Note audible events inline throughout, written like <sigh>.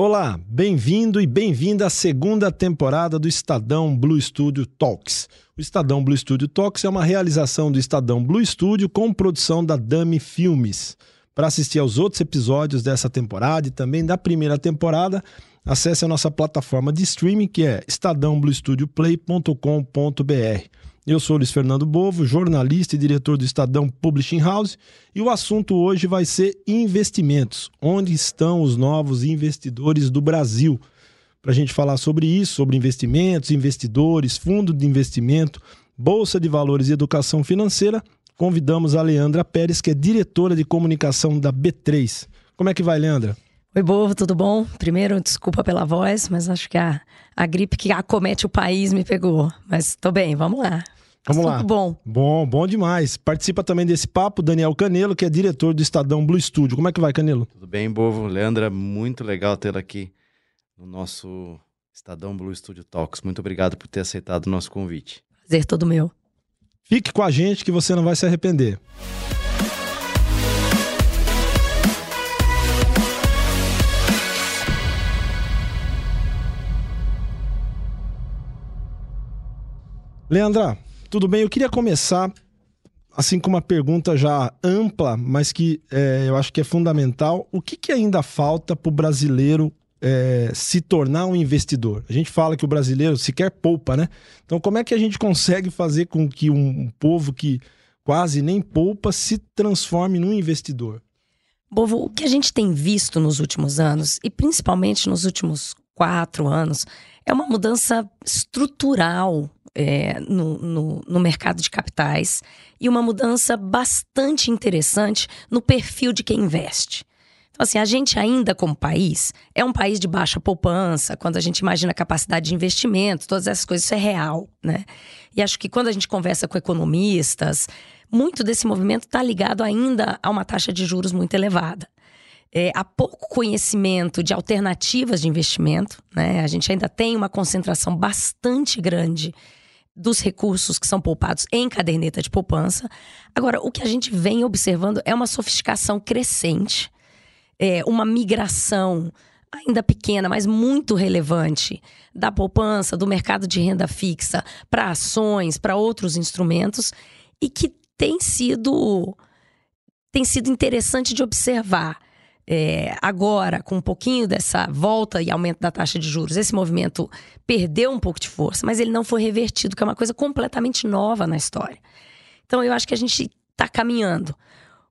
Olá, bem-vindo e bem-vinda à segunda temporada do Estadão Blue Studio Talks. O Estadão Blue Studio Talks é uma realização do Estadão Blue Studio com produção da Dami Filmes. Para assistir aos outros episódios dessa temporada e também da primeira temporada, acesse a nossa plataforma de streaming que é estadãobluestudioplay.com.br. Eu sou Luiz Fernando Bovo, jornalista e diretor do Estadão Publishing House, e o assunto hoje vai ser investimentos. Onde estão os novos investidores do Brasil? Para a gente falar sobre isso, sobre investimentos, investidores, fundo de investimento, bolsa de valores e educação financeira, convidamos a Leandra Pérez, que é diretora de comunicação da B3. Como é que vai, Leandra? Oi, Bovo, tudo bom? Primeiro, desculpa pela voz, mas acho que a, a gripe que acomete o país me pegou. Mas tô bem, vamos lá. Vamos lá. bom. Bom, bom demais. Participa também desse papo Daniel Canelo, que é diretor do Estadão Blue Studio. Como é que vai, Canelo? Tudo bem, Bovo. Leandra, muito legal tê-la aqui no nosso Estadão Blue Studio Talks. Muito obrigado por ter aceitado o nosso convite. Prazer todo meu. Fique com a gente que você não vai se arrepender. Leandra, tudo bem? Eu queria começar assim com uma pergunta já ampla, mas que é, eu acho que é fundamental. O que, que ainda falta para o brasileiro é, se tornar um investidor? A gente fala que o brasileiro sequer poupa, né? Então, como é que a gente consegue fazer com que um, povo que quase nem poupa se transforme num investidor? Bovo, o que a gente tem visto nos últimos anos, e principalmente nos últimos quatro anos, é uma mudança estrutural é, no, no, no, mercado de capitais e uma mudança bastante interessante no perfil de quem investe. Então, assim, a gente ainda, como país, é um país de baixa poupança, quando a gente imagina a capacidade de investimento, todas essas coisas, isso é real, né? E acho que quando a gente conversa com economistas, muito desse movimento está ligado ainda a uma taxa de juros muito elevada. É, há pouco conhecimento de alternativas de investimento, né? A gente ainda tem uma concentração bastante grande dos recursos que são poupados em caderneta de poupança. Agora, o que a gente vem observando é uma sofisticação crescente, é uma migração ainda pequena, mas muito relevante da poupança, do mercado de renda fixa para ações, para outros instrumentos e que tem sido tem sido interessante de observar é, agora, com um pouquinho dessa volta e aumento da taxa de juros, esse movimento perdeu um pouco de força, mas ele não foi revertido, que é uma coisa completamente nova na história. Então, eu acho que a gente está caminhando.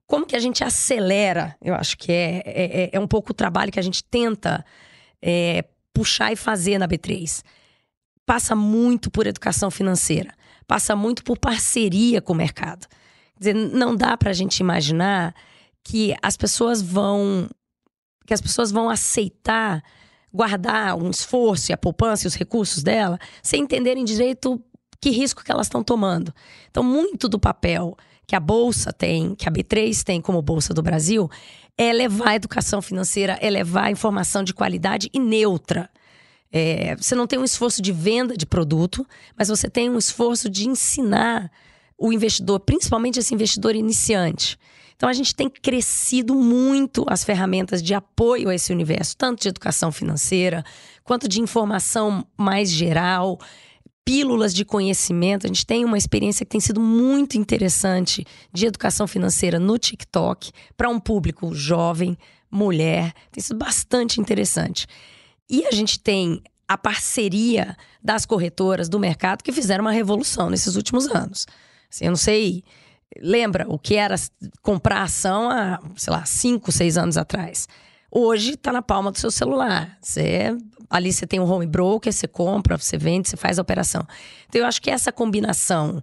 Como que a gente acelera? Eu acho que é, é, é, é um pouco o trabalho que a gente tenta é, puxar e fazer na B3. Passa muito por educação financeira, passa muito por parceria com o mercado. Quer dizer, não dá para a gente imaginar que as pessoas vão que as pessoas vão aceitar guardar um esforço e a poupança e os recursos dela sem entenderem direito que risco que elas estão tomando. Então, muito do papel que a Bolsa tem, que a B3 tem como Bolsa do Brasil, é levar a educação financeira, é levar a informação de qualidade e neutra. É, você não tem um esforço de venda de produto, mas você tem um esforço de ensinar o investidor, principalmente esse investidor iniciante. Então a gente tem crescido muito as ferramentas de apoio a esse universo, tanto de educação financeira quanto de informação mais geral, pílulas de conhecimento. A gente tem uma experiência que tem sido muito interessante de educação financeira no TikTok para um público jovem, mulher, tem sido bastante interessante. E a gente tem a parceria das corretoras do mercado que fizeram uma revolução nesses últimos anos. Assim, eu não sei lembra o que era comprar ação há, sei lá, 5, 6 anos atrás. Hoje está na palma do seu celular. Você, ali você tem um home broker, você compra, você vende, você faz a operação. Então eu acho que essa combinação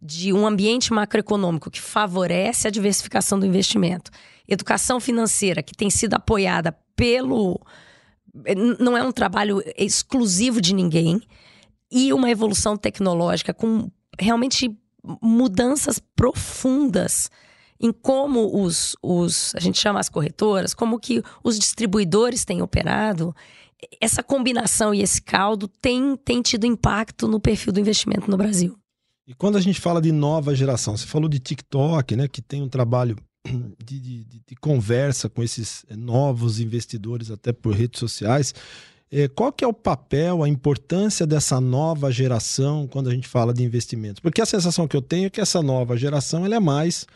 de um ambiente macroeconômico que favorece a diversificação do investimento, educação financeira que tem sido apoiada pelo não é um trabalho exclusivo de ninguém e uma evolução tecnológica com realmente mudanças profundas em como os, os, a gente chama as corretoras, como que os distribuidores têm operado, essa combinação e esse caldo tem, tem tido impacto no perfil do investimento no Brasil. E quando a gente fala de nova geração, você falou de TikTok, né, que tem um trabalho de, de, de, conversa com esses novos investidores, até por redes sociais. É, qual que é o papel, a importância dessa nova geração quando a gente fala de investimentos? Porque a sensação que eu tenho é que essa nova geração ela é mais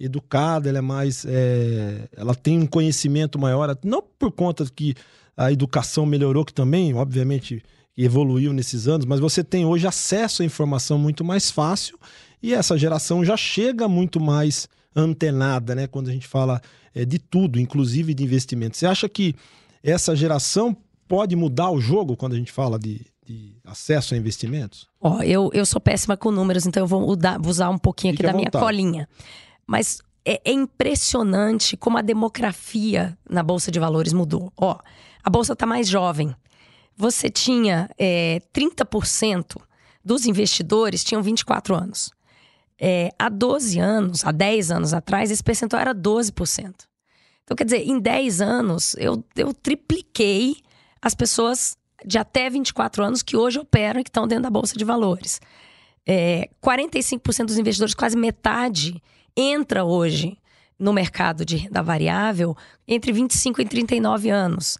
educada, ela é mais. É, ela tem um conhecimento maior, não por conta que a educação melhorou, que também, obviamente, evoluiu nesses anos, mas você tem hoje acesso à informação muito mais fácil e essa geração já chega muito mais antenada, né? Quando a gente fala é, de tudo, inclusive de investimento. Você acha que essa geração pode mudar o jogo quando a gente fala de, de acesso a investimentos? Ó, oh, eu, eu sou péssima com números, então eu vou usar um pouquinho Fique aqui da minha colinha. Mas é, é, impressionante como a demografia na Bolsa de Valores mudou. Ó, a Bolsa está mais jovem. Você tinha é, 30% dos investidores tinham 24 anos. É, há 12 anos, há 10 anos atrás, esse percentual era 12%. Então, quer dizer, em 10 anos, eu, eu tripliquei as pessoas de até 24 anos que hoje operam e que estão dentro da Bolsa de Valores. É, 45% dos investidores, quase metade, entra hoje no mercado de renda variável entre 25 e 39 anos.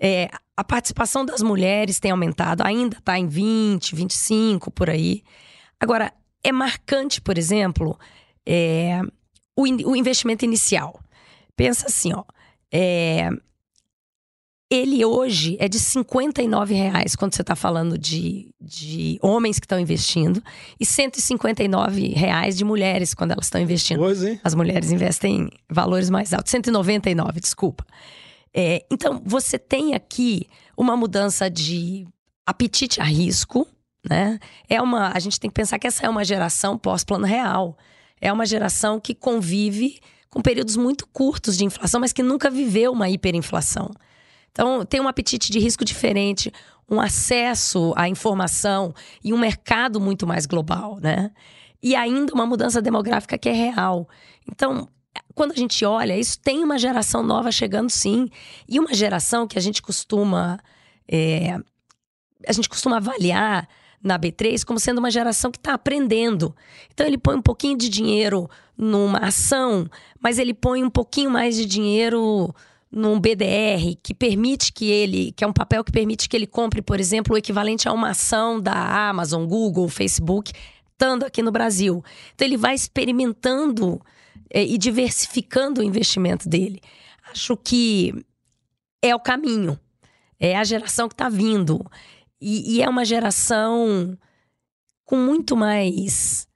É, a participação das mulheres tem aumentado, ainda está em 20, 25 por aí. Agora, é marcante, por exemplo, é, o, o, investimento inicial. Pensa assim, ó. É, ele hoje é de 59 reais quando você está falando de, de homens que estão investindo e 159 reais de mulheres quando elas estão investindo. Pois, hein? As mulheres investem valores mais altos. 199, desculpa. É, então, você tem aqui uma mudança de apetite a risco, né? É uma, a gente tem que pensar que essa é uma geração pós-plano real. É uma geração que convive com períodos muito curtos de inflação, mas que nunca viveu uma hiperinflação. Então, tem um apetite de risco diferente, um acesso à informação e um mercado muito mais global, né? E ainda uma mudança demográfica que é real. Então, quando a gente olha, isso tem uma geração nova chegando sim. E uma geração que a gente costuma. É, a gente costuma avaliar na B3 como sendo uma geração que está aprendendo. Então ele põe um pouquinho de dinheiro numa ação, mas ele põe um pouquinho mais de dinheiro num BDR que permite que ele, que é um papel que permite que ele compre, por exemplo, o equivalente a uma ação da Amazon, Google, Facebook, estando aqui no Brasil. Então ele vai experimentando é, e diversificando o investimento dele. Acho que é o caminho, é a geração que está vindo. E, e, é uma geração com muito mais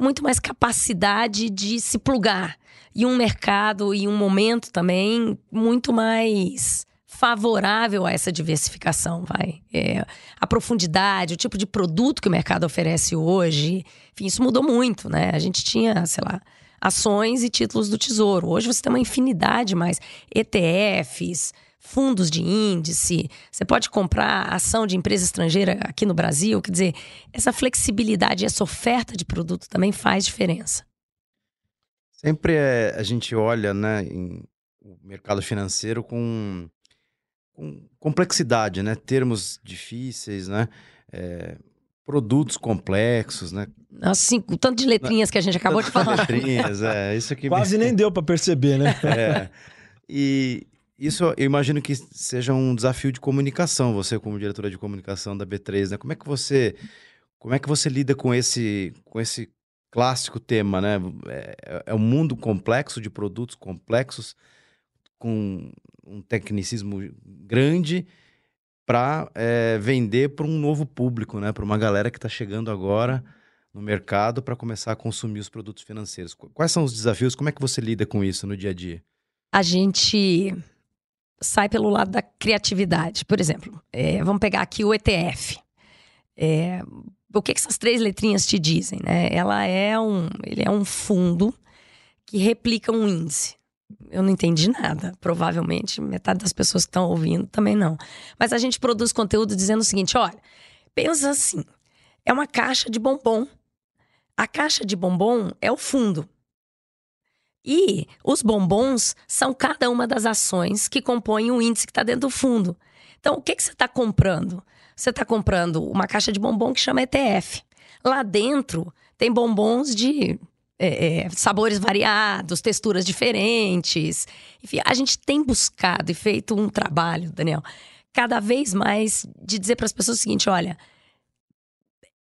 com muito mais capacidade de se plugar e um mercado e um momento também muito mais favorável a essa diversificação, vai. É, a profundidade, o tipo de produto que o mercado oferece hoje, enfim, isso mudou muito, né? A gente tinha, sei lá, ações e títulos do Tesouro. Hoje você tem uma infinidade mais ETFs, fundos de índice, você pode comprar ação de empresa estrangeira aqui no Brasil. Quer dizer, essa flexibilidade, essa oferta de produto também faz diferença. Sempre é, a gente olha né, em, o mercado financeiro com, com, complexidade, né? Termos difíceis, né? É, produtos complexos, né? Assim, o tanto de letrinhas que a gente acabou de falar. letrinhas, é. Isso que <laughs> Quase me... nem deu para perceber, né? é. E isso eu imagino que seja um desafio de comunicação, você como diretora de comunicação da B3, né? Como é que você como é que você lida com esse com esse clássico tema, né? É, é um mundo complexo de produtos complexos com um tecnicismo grande para é, vender para um novo público, né? Para uma galera que está chegando agora no mercado para começar a consumir os produtos financeiros. Quais são os desafios? Como é que você lida com isso no dia a dia? A gente sai pelo lado da criatividade. Por exemplo, é, vamos pegar aqui o ETF. É, o que, essas três letrinhas te dizem? Né? Ela é um, ele é um fundo que replica um índice. Eu não entendi nada. Provavelmente metade das pessoas que estão ouvindo também não. Mas a gente produz conteúdo dizendo o seguinte: olha, pensa assim: é uma caixa de bombom. A caixa de bombom é o fundo. E os bombons são cada uma das ações que compõem o índice que está dentro do fundo. Então, o que, que você está comprando? Você está comprando uma caixa de bombom que chama ETF. Lá dentro tem bombons de é, é, sabores variados, texturas diferentes. Enfim, a gente tem buscado e feito um trabalho, Daniel, cada vez mais de dizer para as pessoas o seguinte: olha,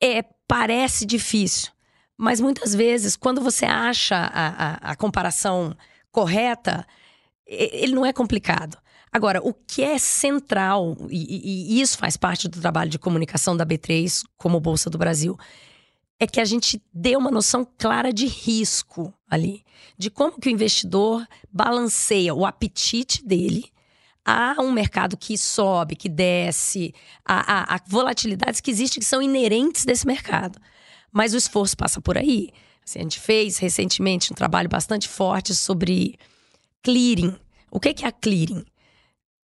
é, parece difícil, mas muitas vezes, quando você acha a, a, a comparação correta, ele não é complicado. Agora, o que é central, e, e, isso faz parte do trabalho de comunicação da B3 como Bolsa do Brasil, é que a gente dê uma noção clara de risco ali, de como que o investidor balanceia o apetite dele a um mercado que sobe, que desce, a, a, a volatilidades que existem que são inerentes desse mercado. Mas o esforço passa por aí. Assim, a gente fez recentemente um trabalho bastante forte sobre clearing. O que é a clearing?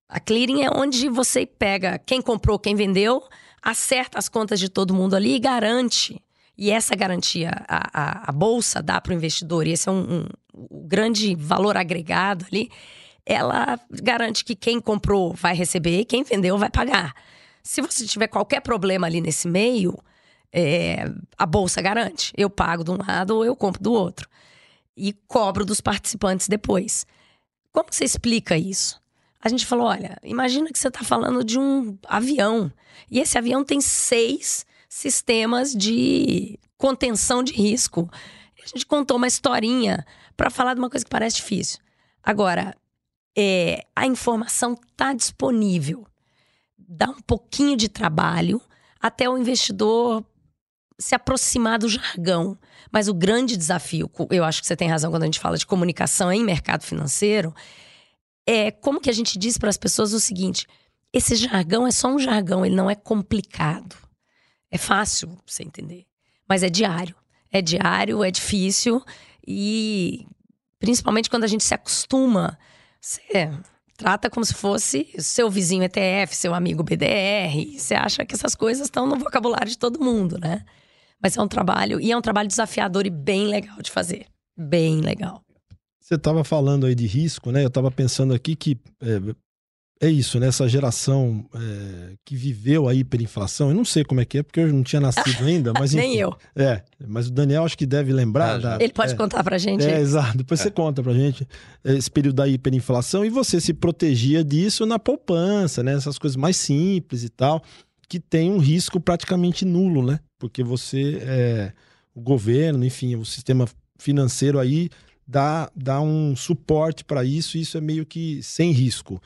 A clearing é onde você pega quem comprou, quem vendeu, acerta as contas de todo mundo ali e garante. E essa garantia a, a, a bolsa dá para o investidor, e esse é um, um, um grande valor agregado ali. Ela garante que quem comprou vai receber quem vendeu vai pagar. Se você tiver qualquer problema ali nesse meio, é, a bolsa garante. Eu pago de um lado ou eu compro do outro. E cobro dos participantes depois. Como você explica isso? A gente falou: olha, imagina que você está falando de um avião. E esse avião tem seis sistemas de contenção de risco. A gente contou uma historinha para falar de uma coisa que parece difícil. Agora, é, a informação está disponível. Dá um pouquinho de trabalho até o investidor se aproximar do jargão. Mas o grande desafio, eu acho que você tem razão quando a gente fala de comunicação em mercado financeiro, é como que a gente diz para as pessoas o seguinte: esse jargão é só um jargão, ele não é complicado. É fácil você entender, mas é diário. É diário, é difícil e principalmente quando a gente se acostuma, você trata como se fosse seu vizinho ETF, seu amigo BDR. Você acha que essas coisas estão no vocabulário de todo mundo, né? Mas é um trabalho, e é um trabalho desafiador e bem legal de fazer. Bem legal. Você estava falando aí de risco, né? Eu estava pensando aqui que é, é isso, né? Essa geração é, que viveu a hiperinflação, eu não sei como é que é, porque eu não tinha nascido <laughs> ainda, mas enfim, Nem eu. É, mas o Daniel acho que deve lembrar. Ah, da, Ele pode é, contar pra gente. É, exato. Depois é. você conta pra gente esse período da hiperinflação e você se protegia disso na poupança, né? Essas coisas mais simples e tal, que tem um risco praticamente nulo, né? Porque você, é, o governo, enfim, o sistema financeiro aí dá, dá um suporte para isso, e isso é meio que sem risco.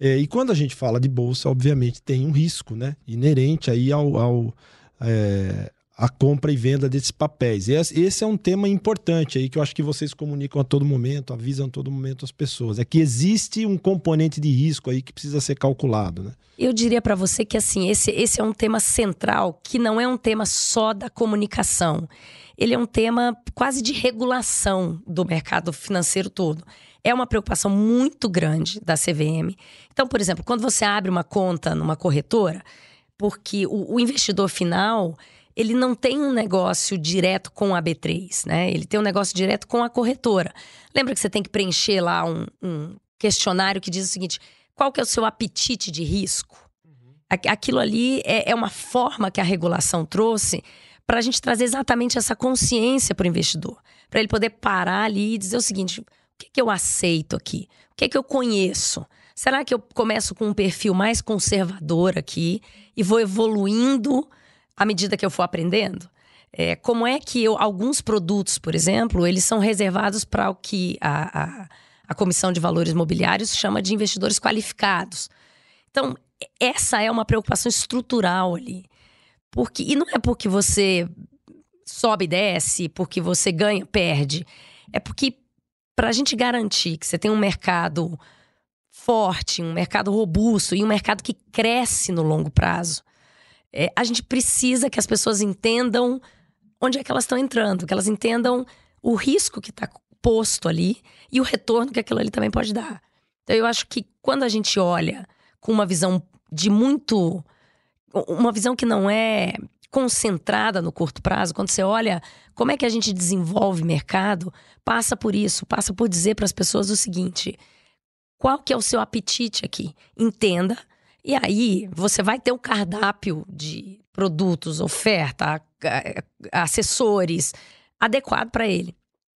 É, e quando a gente fala de bolsa, obviamente tem um risco, né? Inerente aí ao, ao é, a compra e venda desses papéis. Esse é um tema importante aí que eu acho que vocês comunicam a todo momento, avisam a todo momento as pessoas. É que existe um componente de risco aí que precisa ser calculado, né? Eu diria para você que assim, esse, esse é um tema central, que não é um tema só da comunicação. Ele é um tema quase de regulação do mercado financeiro todo é uma preocupação muito grande da CVM. Então, por exemplo, quando você abre uma conta numa corretora, porque o, o investidor final ele não tem um negócio direto com a B3, né? Ele tem um negócio direto com a corretora. Lembra que você tem que preencher lá um, um questionário que diz o seguinte: qual que é o seu apetite de risco? Uhum. Aquilo ali é, é uma forma que a regulação trouxe para a gente trazer exatamente essa consciência para o investidor, para ele poder parar ali e dizer o seguinte: que, que eu aceito aqui? O que, que eu conheço? Será que eu começo com um perfil mais conservador aqui e vou evoluindo à medida que eu for aprendendo? É, como é que eu, alguns produtos, por exemplo, eles são reservados para o que a, a, a Comissão de Valores Mobiliários chama de investidores qualificados. Então, essa é uma preocupação estrutural ali. Porque, e não é porque você sobe e desce, porque você ganha, perde. É porque para a gente garantir que você tem um mercado forte, um mercado robusto e um mercado que cresce no longo prazo, é, a gente precisa que as pessoas entendam onde é que elas estão entrando, que elas entendam o risco que está posto ali e o retorno que aquilo ali também pode dar. Então, eu acho que quando a gente olha com uma visão de muito. Uma visão que não é concentrada no curto prazo, quando você olha como é que a gente desenvolve mercado, passa por isso, passa por dizer para as pessoas o seguinte: qual que é o seu apetite aqui? Entenda. E aí você vai ter um cardápio de produtos, oferta, assessores adequado para ele.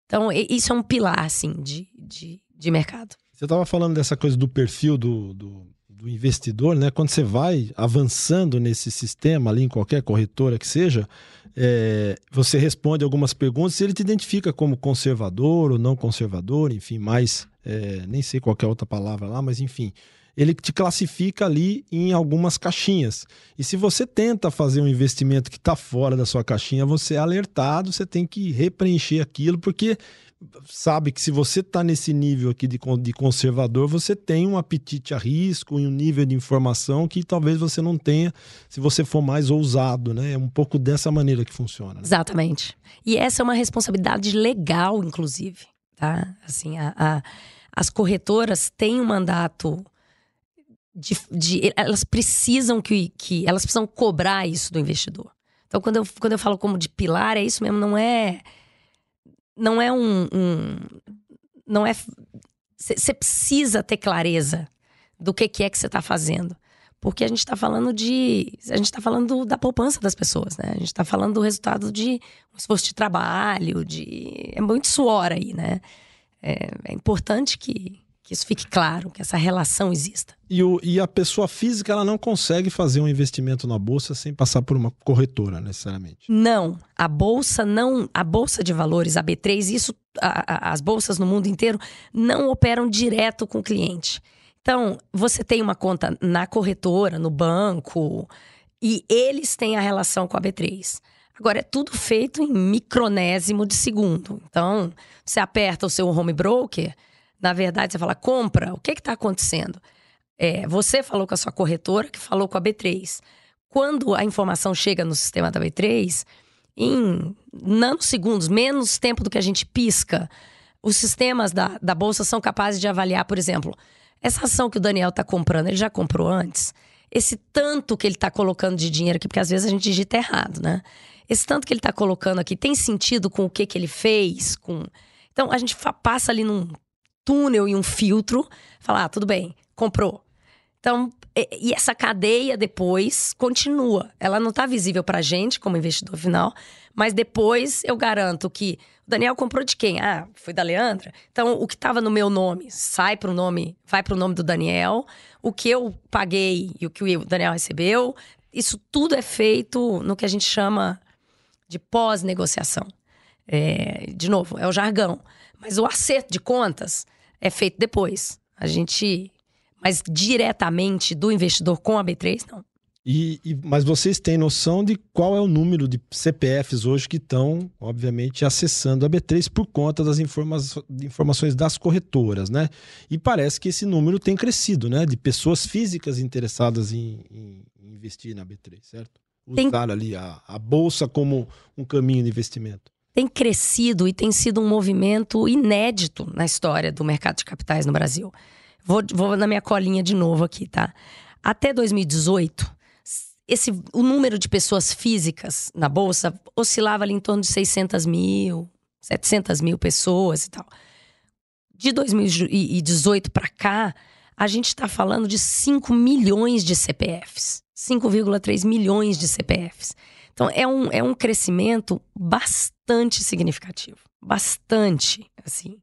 Então, isso é um pilar, assim, de, de, de mercado. Você estava falando dessa coisa do perfil do, do, do, investidor, né? Quando você vai avançando nesse sistema ali, em qualquer corretora que seja, é, você responde algumas perguntas e ele te identifica como conservador ou não conservador, enfim, mais. É, nem sei qual é a outra palavra lá, mas enfim ele te classifica ali em algumas caixinhas. E se você tenta fazer um investimento que está fora da sua caixinha, você é alertado, você tem que repreencher aquilo, porque sabe que se você está nesse nível aqui de, de conservador, você tem um apetite a risco e um nível de informação que talvez você não tenha se você for mais ousado, né? É um pouco dessa maneira que funciona. Né? Exatamente. E essa é uma responsabilidade legal, inclusive, tá? Assim, a, a as corretoras têm um mandato de, de, elas precisam que, que elas precisam cobrar isso do investidor. Então, quando eu, quando eu falo como de pilar, é isso mesmo, não é. Não é um. um não é. Você precisa ter clareza do que, que é que você está fazendo. Porque a gente está falando de. A gente está falando da poupança das pessoas, né? A gente está falando do resultado de um esforço de trabalho, de. É muito suor aí, né? É, é importante que, que isso fique claro, que essa relação exista. E, o, e a pessoa física ela não consegue fazer um investimento na bolsa sem passar por uma corretora, necessariamente? Não, a bolsa não, a bolsa de valores, a B3, isso, a, a, as bolsas no mundo inteiro não operam direto com o cliente. Então, você tem uma conta na corretora, no banco, e eles têm a relação com a B3. Agora, é tudo feito em micronésimo de segundo. Então, você aperta o seu home broker, na verdade, você fala, compra, o que está acontecendo? É, você falou com a sua corretora, que falou com a B3. Quando a informação chega no sistema da B3, em nanosegundos, menos tempo do que a gente pisca, os sistemas da, da Bolsa são capazes de avaliar, por exemplo, essa ação que o Daniel está comprando, ele já comprou antes? Esse tanto que ele está colocando de dinheiro aqui, porque às vezes a gente digita errado, né? Esse tanto que ele está colocando aqui tem sentido com o que, que ele fez? com Então a gente passa ali num túnel e um filtro, falar, ah, tudo bem, comprou. Então, e essa cadeia depois continua. Ela não está visível para a gente como investidor final, mas depois eu garanto que o Daniel comprou de quem? Ah, foi da Leandra. Então, o que estava no meu nome sai para o nome, vai para o nome do Daniel. O que eu paguei e o que o Daniel recebeu, isso tudo é feito no que a gente chama de pós-negociação. É, de novo, é o jargão. Mas o acerto de contas é feito depois. A gente. Mas diretamente do investidor com a B3, não. E, e, mas vocês têm noção de qual é o número de CPFs hoje que estão, obviamente, acessando a B3 por conta das informa informações das corretoras, né? E parece que esse número tem crescido, né? De pessoas físicas interessadas em, em investir na B3, certo? Usar tem... ali a, a bolsa como um caminho de investimento tem crescido e tem sido um movimento inédito na história do mercado de capitais no Brasil. Vou, vou na minha colinha de novo aqui, tá? Até 2018, esse, o número de pessoas físicas na Bolsa oscilava ali em torno de 600 mil, 700 mil pessoas e tal. De 2018 para cá, a gente está falando de 5 milhões de CPFs. 5,3 milhões de CPFs. Então, é um, é um crescimento bastante significativo. Bastante, assim.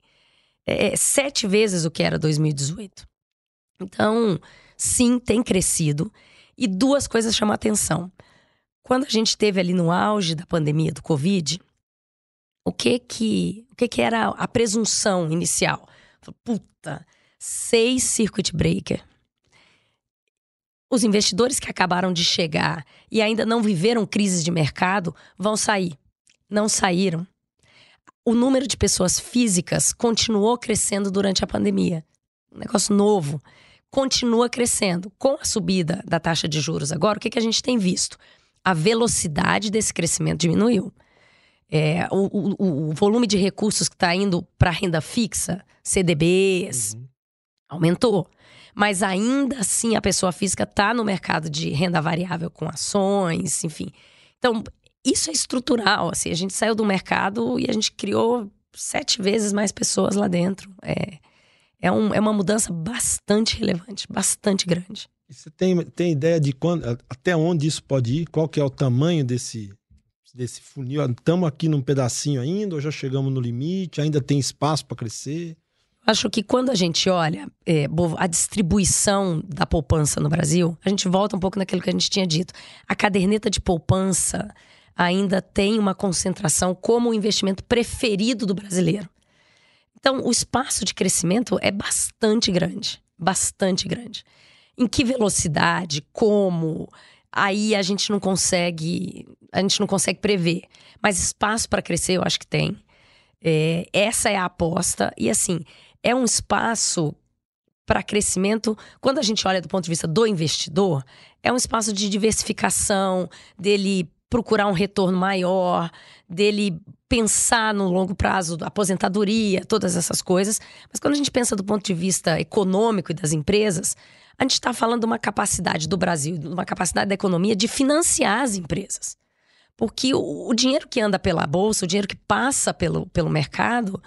É, é sete vezes o que era 2018. Então, sim, tem crescido. E duas coisas chamam a atenção. Quando a gente teve ali no auge da pandemia do Covid, o que que, o que, que era a presunção inicial? Puta, seis circuit breaker os investidores que acabaram de chegar e ainda não viveram crises de mercado vão sair. Não saíram. O número de pessoas físicas continuou crescendo durante a pandemia. Um negócio novo. Continua crescendo. Com a subida da taxa de juros agora, o que, que a gente tem visto? A velocidade desse crescimento diminuiu. É, o, o, o, volume de recursos que está indo para renda fixa, CDBs, uhum. aumentou. Mas ainda assim a pessoa física está no mercado de renda variável com ações, enfim. Então, isso é estrutural. Assim, a gente saiu do mercado e a gente criou sete vezes mais pessoas lá dentro. É, é, um, é uma mudança bastante relevante, bastante grande. você tem, tem ideia de quando, até onde isso pode ir? Qual que é o tamanho desse desse funil? Estamos aqui num pedacinho ainda ou já chegamos no limite? Ainda tem espaço para crescer? Acho que quando a gente olha é, a distribuição da poupança no Brasil, a gente volta um pouco naquilo que a gente tinha dito. A caderneta de poupança ainda tem uma concentração como o investimento preferido do brasileiro. Então, o espaço de crescimento é bastante grande, bastante grande. Em que velocidade, como, aí a gente não consegue, a gente não consegue prever. Mas espaço para crescer, eu acho que tem. É, essa é a aposta e assim é um espaço para crescimento. Quando a gente olha do ponto de vista do investidor, é um espaço de diversificação, dele procurar um retorno maior, dele pensar no longo prazo, aposentadoria, todas essas coisas. Mas quando a gente pensa do ponto de vista econômico e das empresas, a gente está falando de uma capacidade do Brasil, de uma capacidade da economia de financiar as empresas. Porque o, o dinheiro que anda pela bolsa, o dinheiro que passa pelo, pelo mercado,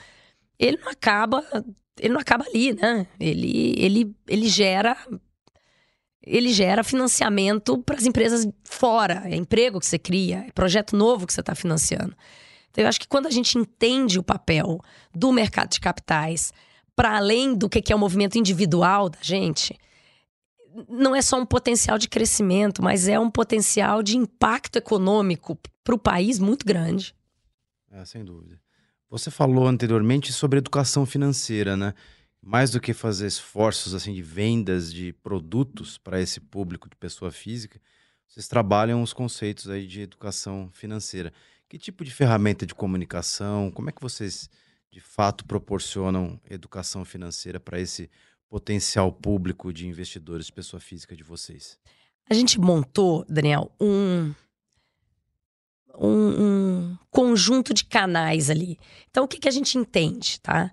ele não acaba, ele não acaba ali, né? Ele, ele, ele gera ele gera financiamento para as empresas fora, é emprego que você cria, é projeto novo que você está financiando. Então, eu acho que quando a gente entende o papel do mercado de capitais, para além do que é o movimento individual da gente, não é só um potencial de crescimento, mas é um potencial de impacto econômico para o país muito grande. É, sem dúvida. Você falou anteriormente sobre educação financeira, né? Mais do que fazer esforços assim de vendas de produtos para esse público de pessoa física, vocês trabalham os conceitos aí de educação financeira. Que tipo de ferramenta de comunicação? Como é que vocês de fato proporcionam educação financeira para esse potencial público de investidores, pessoa física de vocês? A gente montou, Daniel, um, um, um conjunto de canais ali. Então, o que, que a gente entende, tá?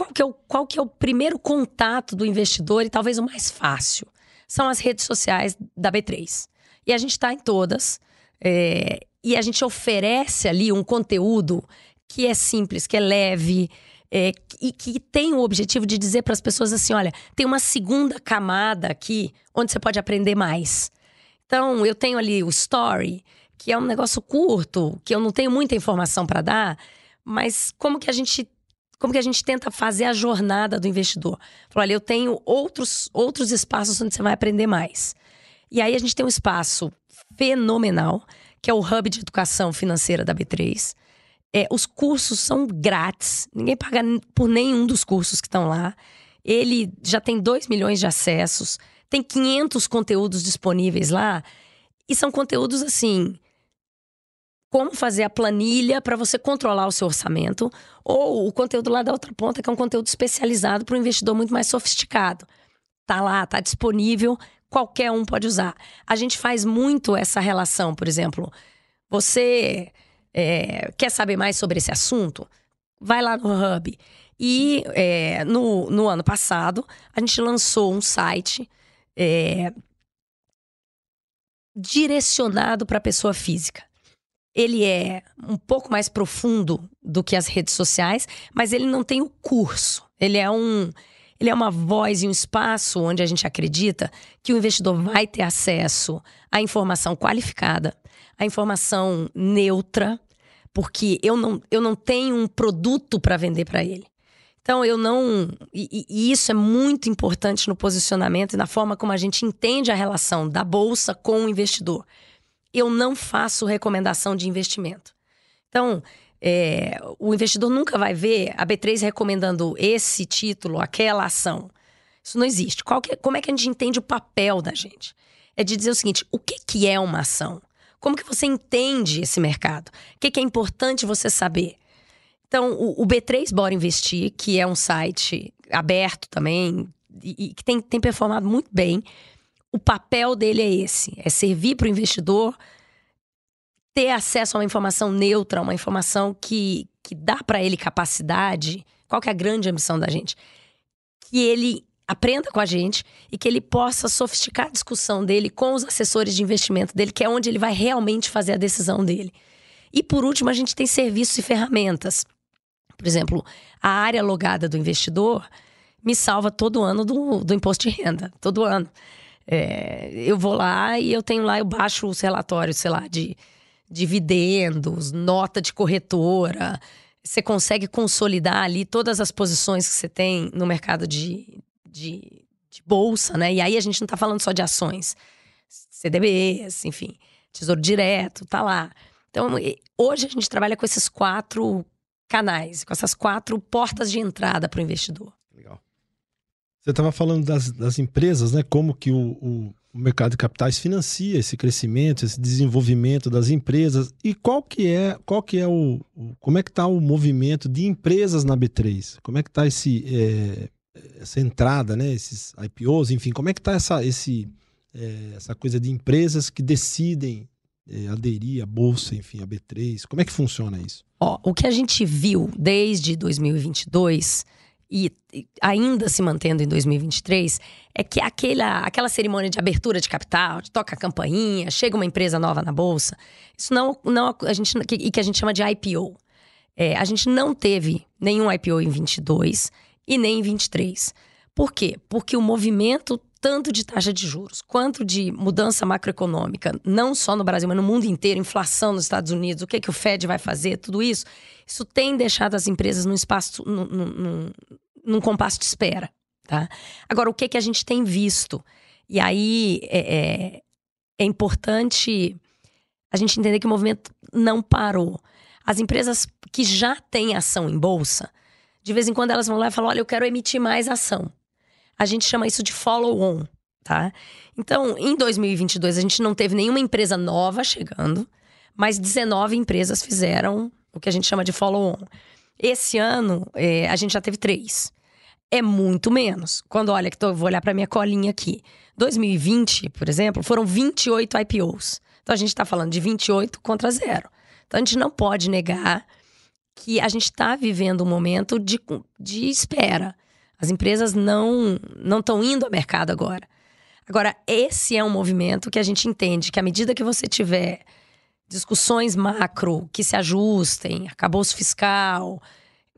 Qual que, é o, qual que é o primeiro contato do investidor e talvez o mais fácil? São as redes sociais da B3. E a gente está em todas. É, e a gente oferece ali um conteúdo que é simples, que é leve, é, e que tem o objetivo de dizer para as pessoas assim: olha, tem uma segunda camada aqui onde você pode aprender mais. Então, eu tenho ali o story, que é um negócio curto, que eu não tenho muita informação para dar, mas como que a gente como que a gente tenta fazer a jornada do investidor? Falou, olha, eu tenho outros, outros espaços onde você vai aprender mais. E aí a gente tem um espaço fenomenal, que é o Hub de Educação Financeira da B3, é, os cursos são grátis, ninguém paga por nenhum dos cursos que estão lá. Ele já tem 2 milhões de acessos, tem 500 conteúdos disponíveis lá. E são conteúdos assim. Como fazer a planilha para você controlar o seu orçamento, ou o conteúdo lá da outra ponta, que é um conteúdo especializado para um investidor muito mais sofisticado. Tá lá, tá disponível, qualquer um pode usar. A gente faz muito essa relação, por exemplo, você é, quer saber mais sobre esse assunto? Vai lá no Hub. E é, no, no ano passado, a gente lançou um site é, direcionado para pessoa física. Ele é um pouco mais profundo do que as redes sociais, mas ele não tem o curso. Ele é um. Ele é uma voz e um espaço onde a gente acredita que o investidor vai ter acesso à informação qualificada, a informação neutra, porque eu não, eu não tenho um produto para vender para ele. Então, eu não. E, e, isso é muito importante no posicionamento e na forma como a gente entende a relação da bolsa com o investidor. Eu não faço recomendação de investimento. Então, é, o investidor nunca vai ver a B3 recomendando esse título, aquela ação. Isso não existe. Que, como é que a gente entende o papel da gente? É de dizer o seguinte: o que, que é uma ação? Como que você entende esse mercado? O que, que é importante você saber? Então, o, o, B3 Bora Investir, que é um site aberto também e, e que tem, tem performado muito bem, o papel dele é esse: é servir para o investidor ter acesso a uma informação neutra, uma informação que, que dá para ele capacidade. Qual que é a grande ambição da gente? Que ele aprenda com a gente e que ele possa sofisticar a discussão dele com os assessores de investimento dele, que é onde ele vai realmente fazer a decisão dele. E por último, a gente tem serviços e ferramentas. Por exemplo, a área logada do investidor me salva todo ano do, do imposto de renda, todo ano. É, eu vou lá e eu tenho lá, eu baixo os relatórios, sei lá, de, dividendos, nota de corretora. Você consegue consolidar ali todas as posições que você tem no mercado de, de, de bolsa, né? E aí a gente não está falando só de ações, CDBs, enfim, Tesouro Direto, tá lá. Então, hoje a gente trabalha com esses quatro canais, com essas quatro portas de entrada para o investidor. Você estava falando das, das, empresas, né? Como que o, o, o, mercado de capitais financia esse crescimento, esse desenvolvimento das empresas e qual que é, qual que é o, o como é que está o movimento de empresas na B3? Como é que está esse é, essa entrada, né? Esses IPOs, enfim, como é que está essa esse é, essa coisa de empresas que decidem é, aderir à bolsa, enfim, à B3? Como é que funciona isso? Ó, o que a gente viu desde 2022 e ainda se mantendo em 2023 é que aquela, aquela cerimônia de abertura de capital, de toca a campainha, chega uma empresa nova na bolsa, isso não, não a gente e que a gente chama de IPO. É, a gente não teve nenhum IPO em 22 e nem em 23. Por quê? Porque o movimento tanto de taxa de juros quanto de mudança macroeconômica, não só no Brasil, mas no mundo inteiro, inflação nos Estados Unidos, o que, que o Fed vai fazer, tudo isso, isso tem deixado as empresas num espaço, num, num, num compasso de espera. Tá? Agora, o que, que a gente tem visto? E aí é, é, é importante a gente entender que o movimento não parou. As empresas que já têm ação em bolsa, de vez em quando elas vão lá e falam: olha, eu quero emitir mais ação. A gente chama isso de follow-on, tá? Então, em 2022, a gente não teve nenhuma empresa nova chegando, mas 19 empresas fizeram o que a gente chama de follow-on. Esse ano, é, a gente já teve três. É muito menos. Quando olha, que tô, vou olhar para minha colinha aqui. 2020, por exemplo, foram 28 IPOs. Então a gente está falando de 28 contra zero. Então a gente não pode negar que a gente está vivendo um momento de, de espera. As empresas não não estão indo ao mercado agora. Agora, esse é um movimento que a gente entende que à medida que você tiver discussões macro que se ajustem, acabouço fiscal,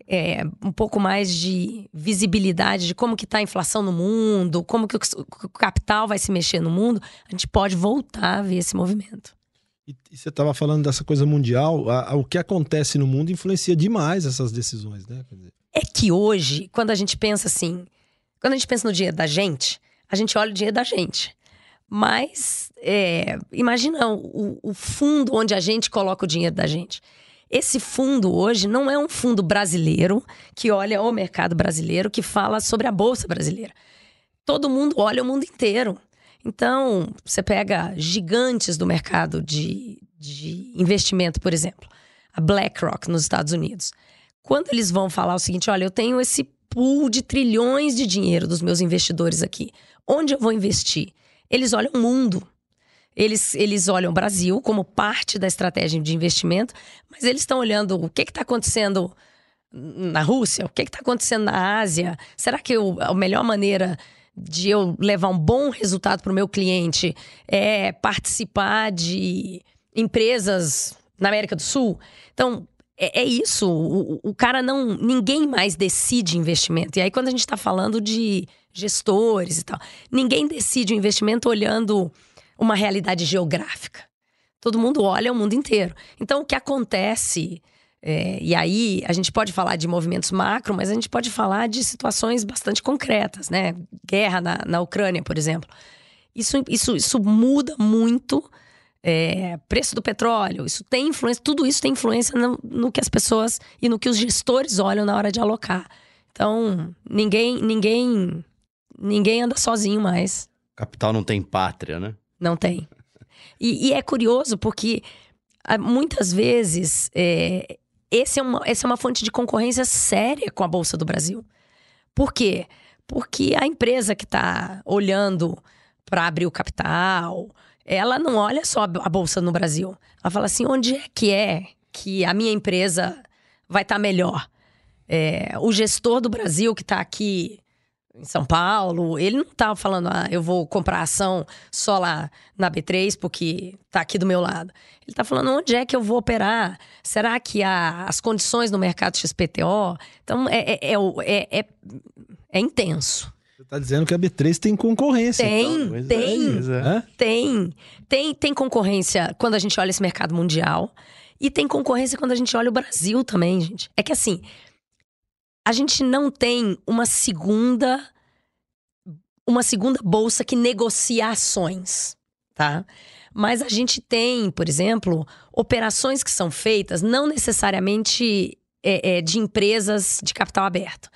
é, um pouco mais de visibilidade de como que está a inflação no mundo, como que o, o, capital vai se mexer no mundo, a gente pode voltar a ver esse movimento. E, e você estava falando dessa coisa mundial, a, a, o que acontece no mundo influencia demais essas decisões, né? Dizer... É que hoje, quando a gente pensa assim, quando a gente pensa no dinheiro da gente, a gente olha o dinheiro da gente. Mas é, imagina o, o fundo onde a gente coloca o dinheiro da gente. Esse fundo hoje não é um fundo brasileiro que olha o mercado brasileiro, que fala sobre a bolsa brasileira. Todo mundo olha o mundo inteiro. Então, você pega gigantes do mercado de, de investimento, por exemplo, a BlackRock nos Estados Unidos. Quando eles vão falar o seguinte: olha, eu tenho esse pool de trilhões de dinheiro dos meus investidores aqui. Onde eu vou investir? Eles olham o mundo. Eles, eles olham o Brasil como parte da estratégia de investimento, mas eles estão olhando o que está acontecendo na Rússia, o que está acontecendo na Ásia. Será que eu, a melhor maneira de eu levar um bom resultado para o meu cliente é participar de empresas na América do Sul? Então, é, é isso. O, o, cara não. Ninguém mais decide investimento. E aí, quando a gente está falando de gestores e tal, ninguém decide o investimento olhando uma realidade geográfica. Todo mundo olha o mundo inteiro. Então, o que acontece. É, e aí, a gente pode falar de movimentos macro, mas a gente pode falar de situações bastante concretas, né? Guerra na, na Ucrânia, por exemplo. Isso, isso, isso muda muito é, preço do petróleo, isso tem influência, tudo isso tem influência no, no, que as pessoas e no que os gestores olham na hora de alocar. Então, ninguém, ninguém, ninguém anda sozinho mais. Capital não tem pátria, né? Não tem. E, e é curioso porque ah, muitas vezes é, esse é uma, essa é uma fonte de concorrência séria com a Bolsa do Brasil. Por quê? Porque a empresa que está olhando para abrir o capital, ela não olha só a bolsa no Brasil. Ela fala assim: onde é que é que a minha empresa vai estar tá melhor? É, o gestor do Brasil que está aqui em São Paulo, ele não está falando, ah, eu vou comprar ação só lá na B3 porque está aqui do meu lado. Ele está falando onde é que eu vou operar? Será que há as condições no mercado XPTO? Então é, é, é, é, é intenso. Está dizendo que a B3 tem concorrência. Tem, Pois é, tem. é. Tem. Tem, tem concorrência quando a gente olha esse mercado mundial. E tem concorrência quando a gente olha o Brasil também, gente. É que assim, a gente não tem uma segunda uma segunda bolsa que negocia ações, tá? Mas a gente tem, por exemplo, operações que são feitas não necessariamente é, é, de empresas de capital aberto,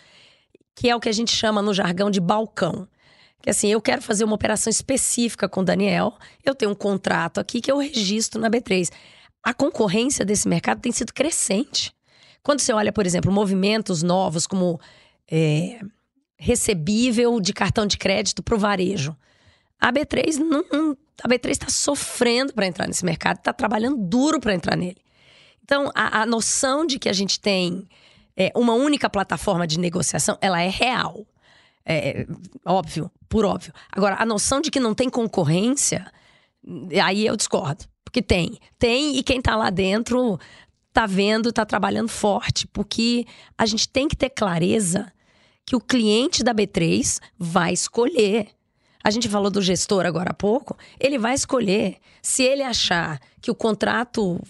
que é o que a gente chama no jargão de balcão. Que assim, eu quero fazer uma operação específica com o Daniel, eu tenho um contrato aqui que eu registro na B3. A concorrência desse mercado tem sido crescente. Quando você olha, por exemplo, movimentos novos como é, recebível de cartão de crédito para o varejo, a B3 não, a B3 está sofrendo para entrar nesse mercado, está trabalhando duro para entrar nele. Então, a, a noção de que a gente tem é, uma única plataforma de negociação, ela é real. É, óbvio, por óbvio. Agora, a noção de que não tem concorrência, aí eu discordo. Porque tem. Tem, e quem tá lá dentro tá vendo, tá trabalhando forte. Porque a gente tem que ter clareza que o cliente da B3 vai escolher. A gente falou do gestor agora há pouco. Ele vai escolher. Se ele achar que o contrato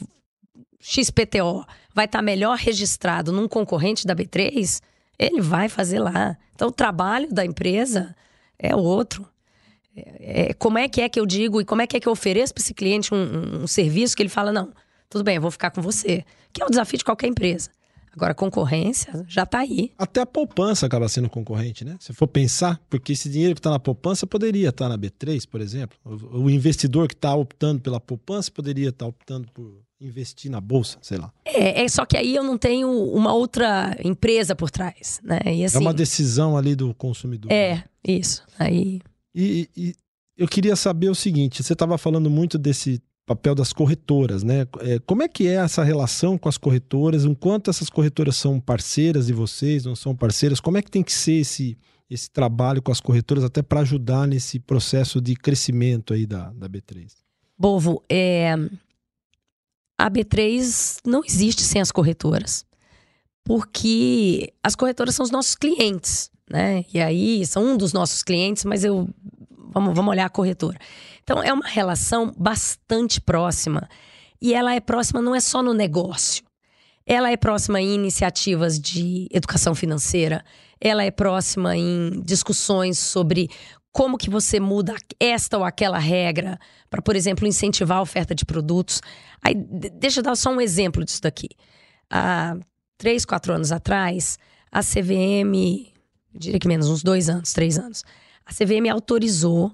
XPTO vai estar melhor registrado num concorrente da B3, ele vai fazer lá. Então, o trabalho da empresa é outro. É, é, como é que é que eu digo e como é que é que eu ofereço para esse cliente um, um- um serviço que ele fala, não, tudo bem, eu vou ficar com você. Que é o desafio de qualquer empresa. Agora, concorrência já está aí. Até a poupança acaba sendo concorrente, né? Se for pensar, porque esse dinheiro que está na poupança poderia estar na B3, por exemplo. O, o investidor que está optando pela poupança poderia estar optando por investir na bolsa, sei lá. É, é só que aí eu não tenho uma outra empresa por trás, né? E assim, é uma decisão ali do consumidor. né? é isso. Aí E, e eu queria saber o seguinte: você estava falando muito desse papel das corretoras, né? É, como é que é essa relação com as corretoras? Enquanto essas corretoras são parceiras de vocês, não são parceiras, como é que tem que ser esse, esse trabalho com as corretoras até para ajudar nesse processo de crescimento aí da, da B3? Bovo, é, a B3 não existe sem as corretoras. Porque as corretoras são os nossos clientes, né? E aí são um dos nossos clientes, mas eu vamos, vamos olhar a corretora. Então é uma relação bastante próxima. E ela é próxima não é só no negócio. Ela é próxima em iniciativas de educação financeira. Ela é próxima em discussões sobre como que você muda esta ou aquela regra para, por exemplo, incentivar a oferta de produtos. Aí, de- deixa eu dar só um exemplo disso daqui. Há três, quatro anos atrás, a CVM, diria que menos, uns dois anos, três anos, a CVM autorizou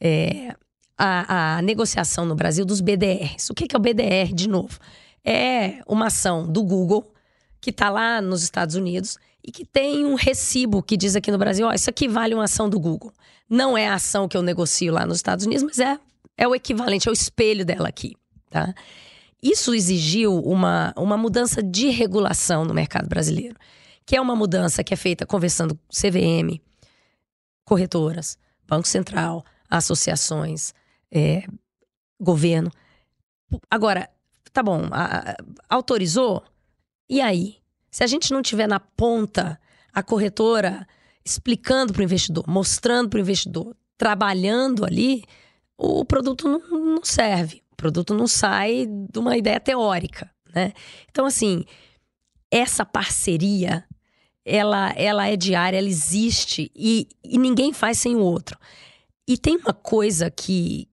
é, a, a negociação no Brasil dos BDRs. O que que é o BDR, de novo? É uma ação do Google que está lá nos Estados Unidos e que tem um recibo que diz aqui no Brasil, ó, isso aqui vale uma ação do Google. Não é a ação que eu negocio lá nos Estados Unidos, mas é, é o equivalente, é o espelho dela aqui, tá? Isso exigiu uma, uma mudança de regulação no mercado brasileiro, que é uma mudança que é feita conversando com CVM, corretoras, Banco Central, associações, é, governo. Agora, tá bom, a- a- autorizou? E aí? Se a gente não tiver na ponta a corretora explicando para o investidor, mostrando para o investidor, trabalhando ali, o produto não, não serve. O produto não sai de uma ideia teórica, né? Então, assim, essa parceria, ela, ela é diária, ela existe e, e ninguém faz sem o outro. E tem uma coisa que,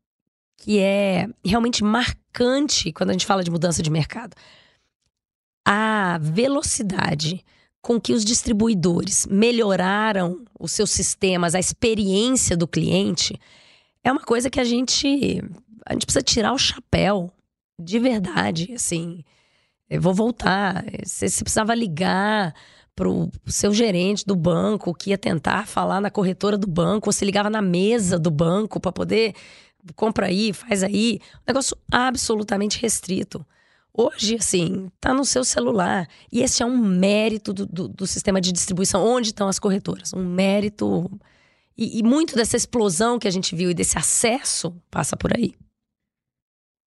que é realmente marcante quando a gente fala de mudança de mercado. A velocidade com que os distribuidores melhoraram os seus sistemas, a experiência do cliente, é uma coisa que a gente a gente precisa tirar o chapéu de verdade, assim. Eu vou voltar. Você, você precisava ligar pro seu gerente do banco que ia tentar falar na corretora do banco, ou você ligava na mesa do banco para poder compra aí, faz aí. Um negócio absolutamente restrito. Hoje, assim, tá no seu celular. E esse é um mérito do, do, do sistema de distribuição. Onde estão as corretoras? Um mérito. E, e muito dessa explosão que a gente viu e desse acesso passa por aí.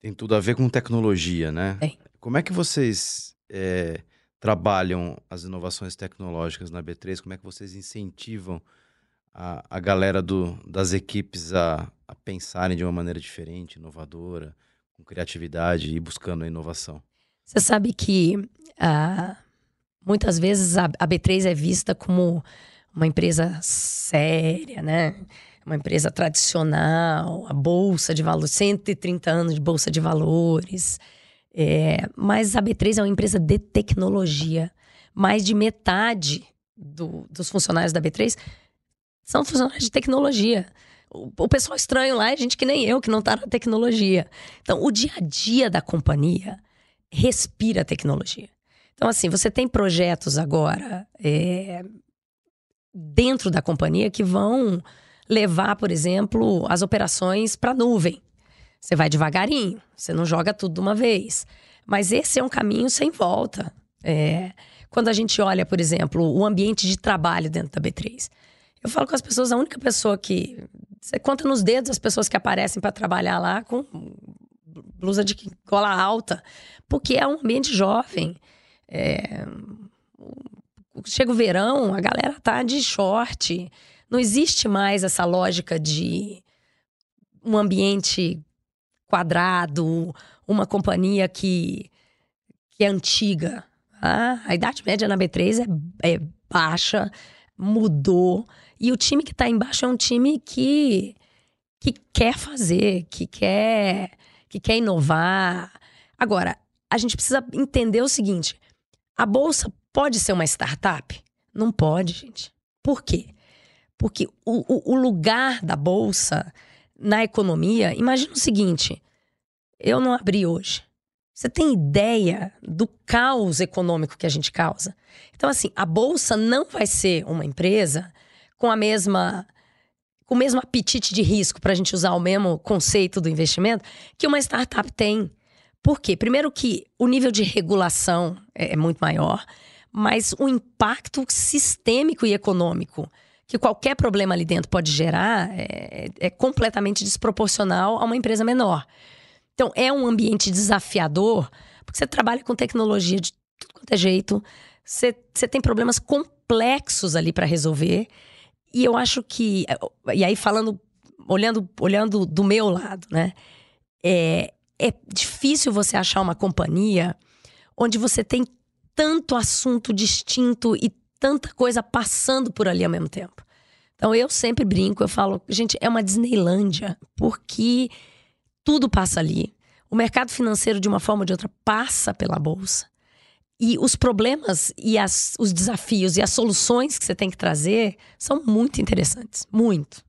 Tem tudo a ver com tecnologia, né? Tem. Como é que vocês é, trabalham as inovações tecnológicas na B3? Como é que vocês incentivam a, a galera do, das equipes a, a pensarem de uma maneira diferente, inovadora, com criatividade e buscando a inovação? Você sabe que ah, muitas vezes a, a B3 é vista como uma empresa séria, né? Uma empresa tradicional, a Bolsa de Valores, 130 anos de Bolsa de Valores. É, mas a B3 é uma empresa de tecnologia. Mais de metade do, dos funcionários da B3 são funcionários de tecnologia. O, pessoal estranho lá é gente que nem eu, que não está na tecnologia. Então, o dia a dia da companhia respira tecnologia. Então, assim, você tem projetos agora é, dentro da companhia que vão levar, por exemplo, as operações para a nuvem. Você vai devagarinho, você não joga tudo de uma vez. Mas esse é um caminho sem volta. É, quando a gente olha, por exemplo, o ambiente de trabalho dentro da B3. Eu falo com as pessoas, a única pessoa que. Você conta nos dedos as pessoas que aparecem para trabalhar lá com blusa de cola alta, porque é um ambiente jovem. É, chega o verão, a galera tá de short. Não existe mais essa lógica de um ambiente quadrado, uma companhia que, que é antiga. Ah, a idade média na B3 é, é baixa, mudou. E o time que está embaixo é um time que, que quer fazer, que quer, que quer inovar. Agora, a gente precisa entender o seguinte: a bolsa pode ser uma startup? Não pode, gente. Por quê? Porque o, o, o lugar da bolsa na economia, imagina o seguinte: eu não abri hoje. Você tem ideia do caos econômico que a gente causa? Então, assim, a bolsa não vai ser uma empresa com a mesma com o mesmo apetite de risco, para a gente usar o mesmo conceito do investimento, que uma startup tem. Por quê? Primeiro que o nível de regulação é, é muito maior, mas o impacto sistêmico e econômico que qualquer problema ali dentro pode gerar é, é completamente desproporcional a uma empresa menor. Então, é um ambiente desafiador, porque você trabalha com tecnologia de tudo quanto é jeito, você, você tem problemas complexos ali para resolver. E eu acho que. E aí, falando, olhando, olhando do meu lado, né? É, é difícil você achar uma companhia onde você tem tanto assunto distinto e tanta coisa passando por ali ao mesmo tempo. Então eu sempre brinco, eu falo, gente, é uma Disneylândia, porque tudo passa ali. O mercado financeiro, de uma forma ou de outra, passa pela bolsa. E os problemas e as, os desafios e as soluções que você tem que trazer são muito interessantes. Muito.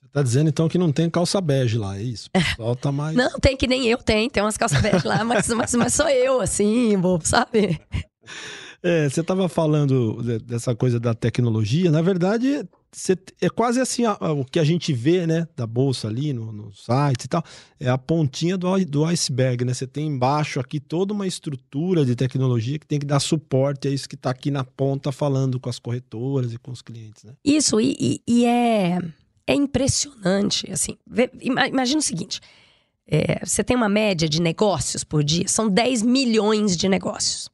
Você tá dizendo então que não tem calça bege lá, é isso? O tá mais. <laughs> não, tem que nem eu tenho. Tem umas calças bege lá, mas, mas, mas sou eu, assim, bobo, sabe? É, você estava falando dessa coisa da tecnologia. Na verdade, é quase assim o que a gente vê, né, da bolsa ali no, no site e tal, é a pontinha do, do iceberg, né? Você tem embaixo aqui toda uma estrutura de tecnologia que tem que dar suporte a isso que está aqui na ponta falando com as corretoras e com os clientes, né? Isso, e, e, e é, é impressionante, assim. Imagina o seguinte, é, você tem uma média de negócios por dia, são 10 milhões de negócios.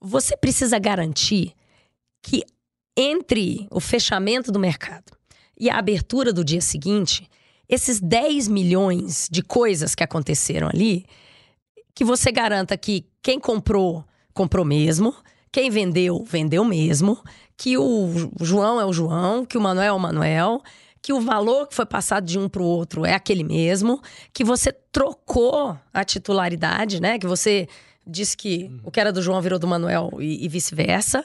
Você precisa garantir que entre o fechamento do mercado e a abertura do dia seguinte, esses 10 milhões de coisas que aconteceram ali, que você garanta que quem comprou, comprou mesmo, quem vendeu, vendeu mesmo, que o João é o João, que o Manuel é o Manuel, que o valor que foi passado de um para o outro é aquele mesmo, que você trocou a titularidade, né? Que você disse que uhum. o que era do João virou do Manuel e, e vice-versa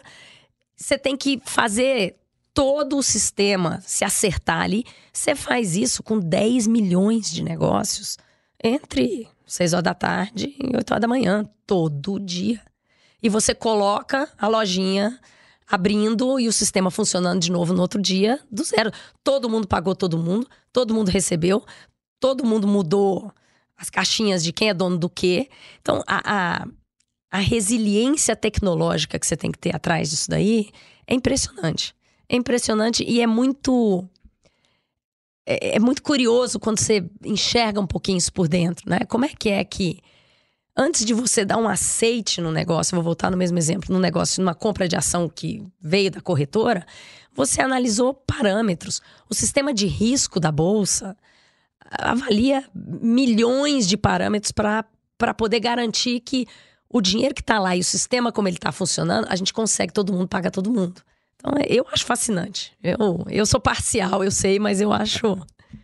você tem que fazer todo o sistema se acertar ali. Você faz isso com 10 milhões de negócios entre 6 horas da tarde e 8 horas da manhã, todo dia. E você coloca a lojinha abrindo e o sistema funcionando de novo no outro dia, do zero. Todo mundo pagou todo mundo, todo mundo recebeu, todo mundo mudou as caixinhas de quem é dono do quê. Então, a, a a resiliência tecnológica que você tem que ter atrás disso daí é impressionante. É impressionante e é muito. É, é, muito curioso quando você enxerga um pouquinho isso por dentro, né? Como é que é que antes de você dar um aceite no negócio, vou voltar no mesmo exemplo, no negócio, numa compra de ação que veio da corretora, você analisou parâmetros. O sistema de risco da bolsa avalia milhões de parâmetros para poder garantir que o dinheiro que está lá e o sistema como ele está funcionando, a gente consegue, todo mundo paga todo mundo. Então, eu acho fascinante. Eu, eu sou parcial, eu sei, mas eu acho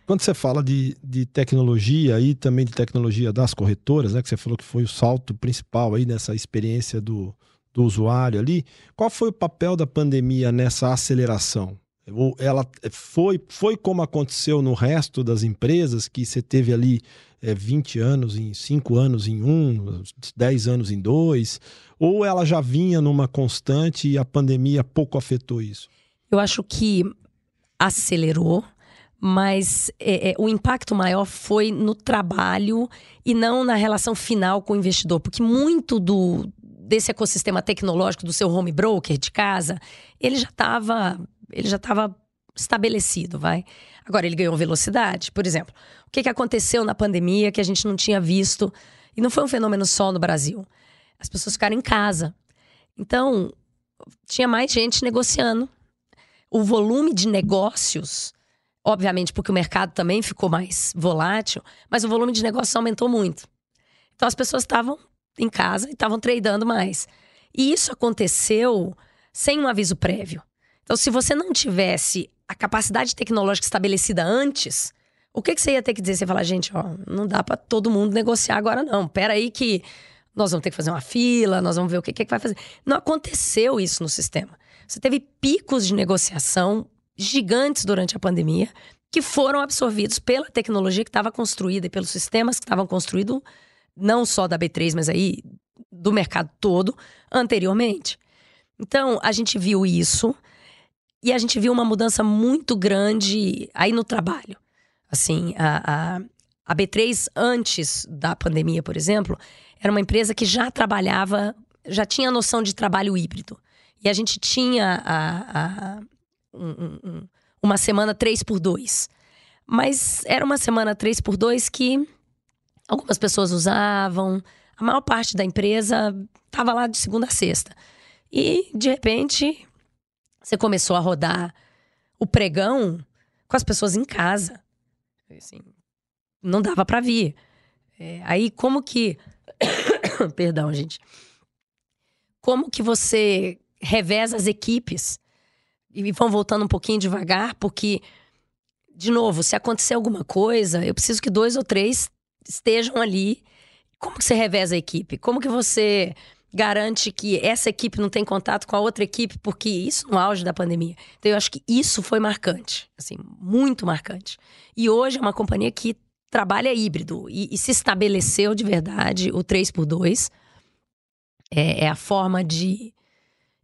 quando você fala de, de tecnologia e também de tecnologia das corretoras, né, que você falou que foi o salto principal aí nessa experiência do, do usuário ali, qual foi o papel da pandemia nessa aceleração? Ela foi, foi como aconteceu no resto das empresas, que você teve ali é, 20 anos em 5 anos em um, 10 anos em dois, ou ela já vinha numa constante e a pandemia pouco afetou isso? Eu acho que acelerou, mas é, é, o impacto maior foi no trabalho e não na relação final com o investidor, porque muito do desse ecossistema tecnológico do seu home broker de casa, ele já estava ele já estava estabelecido, vai. Agora ele ganhou velocidade, por exemplo. O que, que aconteceu na pandemia que a gente não tinha visto e não foi um fenômeno só no Brasil. As pessoas ficaram em casa. Então, tinha mais gente negociando. O volume de negócios obviamente porque o mercado também ficou mais volátil, mas o volume de negócios aumentou muito. Então as pessoas estavam em casa e estavam tradando mais. E isso aconteceu sem um aviso prévio. Então, se você não tivesse a capacidade tecnológica estabelecida antes, o que, que você ia ter que dizer? Você ia falar, gente, ó, não dá para todo mundo negociar agora, não. Pera aí que nós vamos ter que fazer uma fila, nós vamos ver o que, que, é que vai fazer. Não aconteceu isso no sistema. Você teve picos de negociação gigantes durante a pandemia, que foram absorvidos pela tecnologia que estava construída e pelos sistemas que estavam construídos, não só da B3, mas aí do mercado todo, anteriormente. Então, a gente viu isso e a gente viu uma mudança muito grande aí no trabalho. Assim, a, a, a B3, antes da pandemia, por exemplo, era uma empresa que já trabalhava, já tinha a noção de trabalho híbrido. E a gente tinha a, a um, um, uma semana 3 por 2 Mas era uma semana 3 por 2 que algumas pessoas usavam, a maior parte da empresa estava lá de segunda a sexta. E, de repente, você começou a rodar o pregão com as pessoas em casa. Assim, não dava para vir. É, aí, como que. <coughs> Perdão, gente. Como que você reveza as equipes e vão voltando um pouquinho devagar, porque, de novo, se acontecer alguma coisa, eu preciso que dois ou três estejam ali. Como que você reveza a equipe? Como que você garante que essa equipe não tem contato com a outra equipe? Porque isso no auge da pandemia. Então, eu acho que isso foi marcante, assim, muito marcante. E hoje é uma companhia que trabalha híbrido e, e se estabeleceu de verdade o 3x2. É, é a forma de.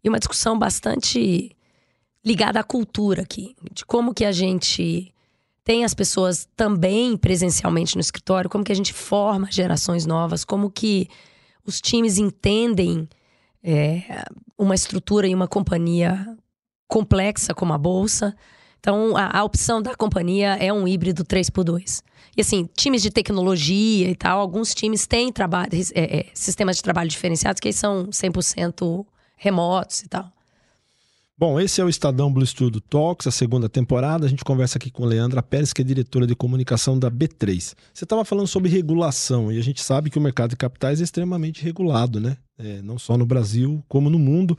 E uma discussão bastante ligada à cultura aqui, de como que a gente tem as pessoas também presencialmente no escritório, como que a gente forma gerações novas, como que os times entendem é, uma estrutura e uma companhia complexa como a Bolsa. Então, a, a, opção da companhia é um híbrido 3x2. E assim, times de tecnologia e tal, alguns times têm trabalho, é, é, sistemas de trabalho diferenciados que são 100% remotos e tal. Bom, esse é o Estadão Blue Studio Talks, a segunda temporada. A gente conversa aqui com Leandra Pérez, que é diretora de comunicação da B3. Você estava falando sobre regulação e a gente sabe que o mercado de capitais é extremamente regulado, né? É, não só no Brasil, como no mundo.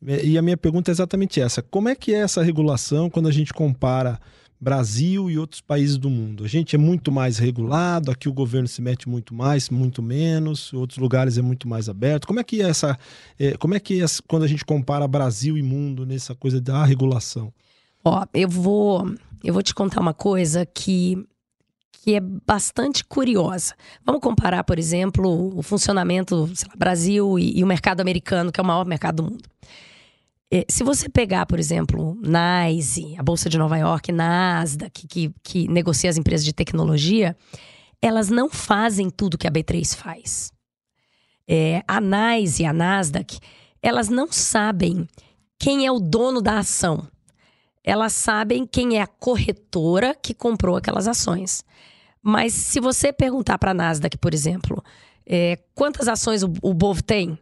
E a minha pergunta é exatamente essa: como é que é essa regulação quando a gente compara Brasil e outros países do mundo. A gente é muito mais regulado, aqui o governo se mete muito mais, muito menos, outros lugares é muito mais aberto. Como é que é essa, é, como é que é quando a gente compara Brasil e mundo nessa coisa da regulação? Ó, eu vou, eu vou te contar uma coisa que que é bastante curiosa. Vamos comparar, por exemplo, o funcionamento lá, Brasil e, e o mercado americano, que é o maior mercado do mundo. É, se você pegar, por exemplo, NYSE, a Bolsa de Nova York, Nasdaq, que, que negocia as empresas de tecnologia, elas não fazem tudo que a B3 faz. É, a NYSE e a Nasdaq, elas não sabem quem é o dono da ação. Elas sabem quem é a corretora que comprou aquelas ações. Mas se você perguntar para a Nasdaq, por exemplo, É, quantas ações o, o tem?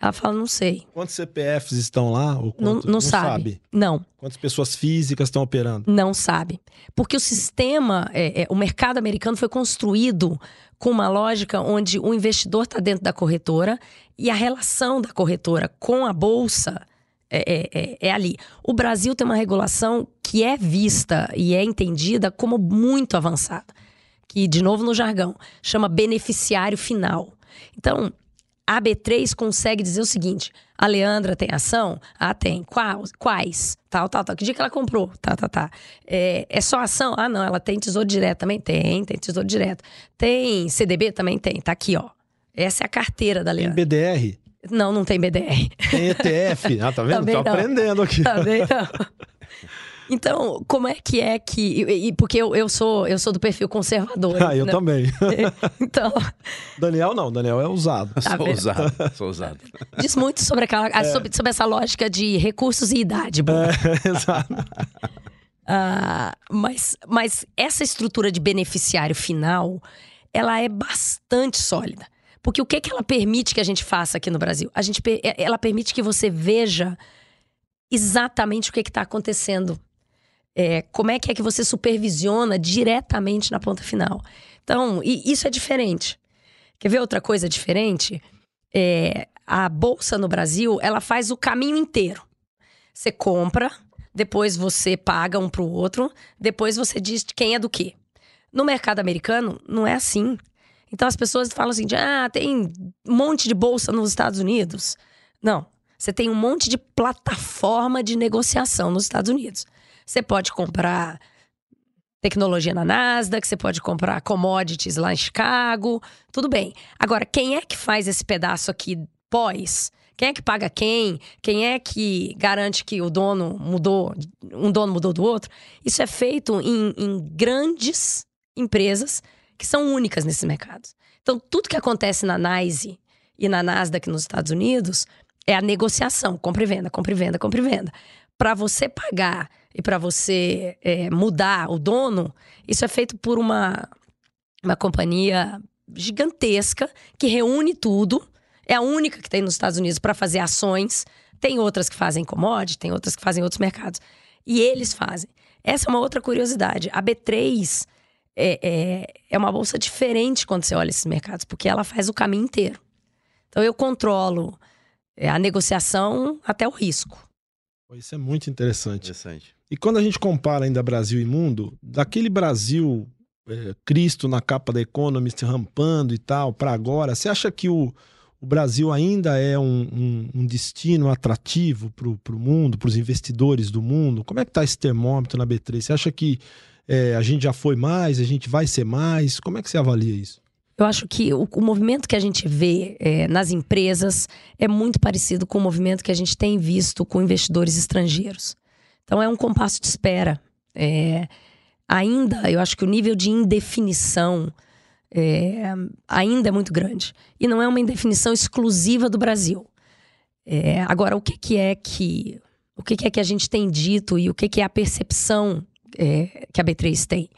Ela fala, não sei. Quantos CPFs estão lá? Ou Não, quanto- não, sabe. Não, Quantas pessoas físicas estão operando? não sabe. Porque o sistema, é, é, o mercado americano foi construído com uma lógica onde o investidor está dentro da corretora e a relação da corretora com a bolsa é, é- é- é ali. O Brasil tem uma regulação que é vista e é entendida como muito avançada. Que, de novo no jargão, chama beneficiário final. Então, a B3 consegue dizer o seguinte: a Leandra tem ação? Ah, tem. Quais? Quais? Tal, tal, tal. Que dia que ela comprou? Tá, tá, tá. É, é só ação? Ah, não. Ela tem tesouro direto também? Tem, tem tesouro direto. Tem CDB? Também tem. Tá aqui, ó. Essa é a carteira da Tem Leandra. BDR? Não, não tem BDR. Tem ETF? Ah, tá vendo? <laughs> Também Tô não. aprendendo aqui. Também não. <laughs> Então, como é que é que. E, e porque eu, eu, sou, eu sou do perfil conservador. Ah, eu né? também. <laughs> Então, Daniel não, Daniel é usado. Tá sou ousado, sou ousado. diz muito sobre, aquela, ah, sobre, sobre essa lógica de recursos e idade. É, <laughs> exato. Ah, mas, mas essa estrutura de beneficiário final, ela é bastante sólida. Porque o que, que ela permite que a gente faça aqui no Brasil? A gente, per- ela permite que você veja exatamente o que está acontecendo. É, como é que é que você supervisiona diretamente na ponta final. Então, isso é diferente. Quer ver outra coisa diferente? É, a bolsa no Brasil, ela faz o caminho inteiro. Você compra, depois você paga um pro outro, depois você diz quem é do quê. No mercado americano, não é assim. Então as pessoas falam assim: de, ah, tem um monte de bolsa nos Estados Unidos. Não. Você tem um monte de plataforma de negociação nos Estados Unidos. Você pode comprar tecnologia na Nasdaq, você pode comprar commodities lá em Chicago, tudo bem. Agora, quem é que faz esse pedaço aqui pós? Quem é que paga quem? Quem é que garante que o dono mudou, um dono mudou do outro? Isso é feito em, em grandes empresas que são únicas nesses mercados. Então, tudo que acontece na NYSE e na Nasdaq nos Estados Unidos é a negociação, compra e venda, compra e venda, compra e venda. Para você pagar e para você é, mudar o dono, isso é feito por uma, uma companhia gigantesca que reúne tudo. É a única que tem nos Estados Unidos para fazer ações. Tem outras que fazem commodity, tem outras que fazem outros mercados. E eles fazem. Essa é uma outra curiosidade. A B3 é, é, é uma bolsa diferente quando você olha esses mercados, porque ela faz o caminho inteiro. Então eu controlo é, a negociação até o risco. Isso é muito interessante. Interessante. E quando a gente compara ainda Brasil e mundo, daquele Brasil é, Cristo na capa da Economist rampando e tal, para agora, você acha que o, o Brasil ainda é um, um- um destino atrativo para o mundo, para os investidores do mundo? Como é que está esse termômetro na B3? Você acha que é, a gente já foi mais, a gente vai ser mais? Como é que você avalia isso? Eu acho que o, o movimento que a gente vê é, nas empresas é muito parecido com o movimento que a gente tem visto com investidores estrangeiros. Então é um compasso de espera. É, ainda, eu acho que o nível de indefinição é, ainda é muito grande. E não é uma indefinição exclusiva do Brasil. É, agora, o que, que é que. O que, que é que a gente tem dito e o que, que é a percepção é, que a B3 tem?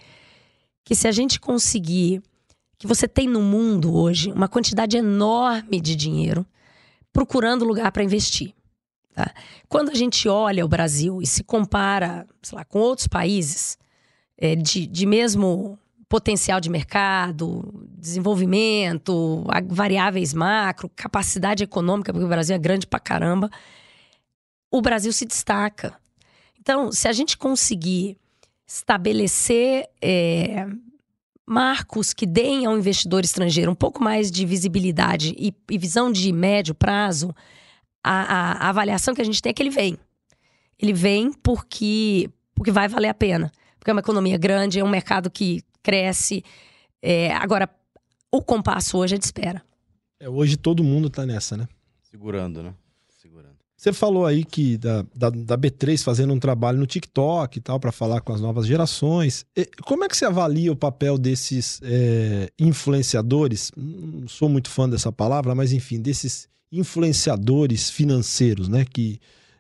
Que se a gente conseguir que você tem no mundo hoje uma quantidade enorme de dinheiro procurando lugar para investir. tá? Quando a gente olha o Brasil e se compara, lá, com outros países é, de, de mesmo potencial de mercado, desenvolvimento, variáveis macro, capacidade econômica, porque o Brasil é grande pra caramba, o Brasil se destaca. Então, se a gente conseguir estabelecer é, marcos que deem ao investidor estrangeiro um pouco mais de visibilidade e, e visão de médio prazo, a, a- a avaliação que a gente tem é que ele vem. Ele vem porque, porque vai valer a pena. Porque é uma economia grande, é um mercado que cresce. É, agora, o compasso hoje é de espera. É, hoje todo mundo está nessa, né? Segurando, né? Você falou aí que da, da, da B3 fazendo um trabalho no TikTok e tal, para falar com as novas gerações. E Como é que você avalia o papel desses é, influenciadores? Não sou muito fã dessa palavra, mas enfim, desses influenciadores financeiros, né? Que,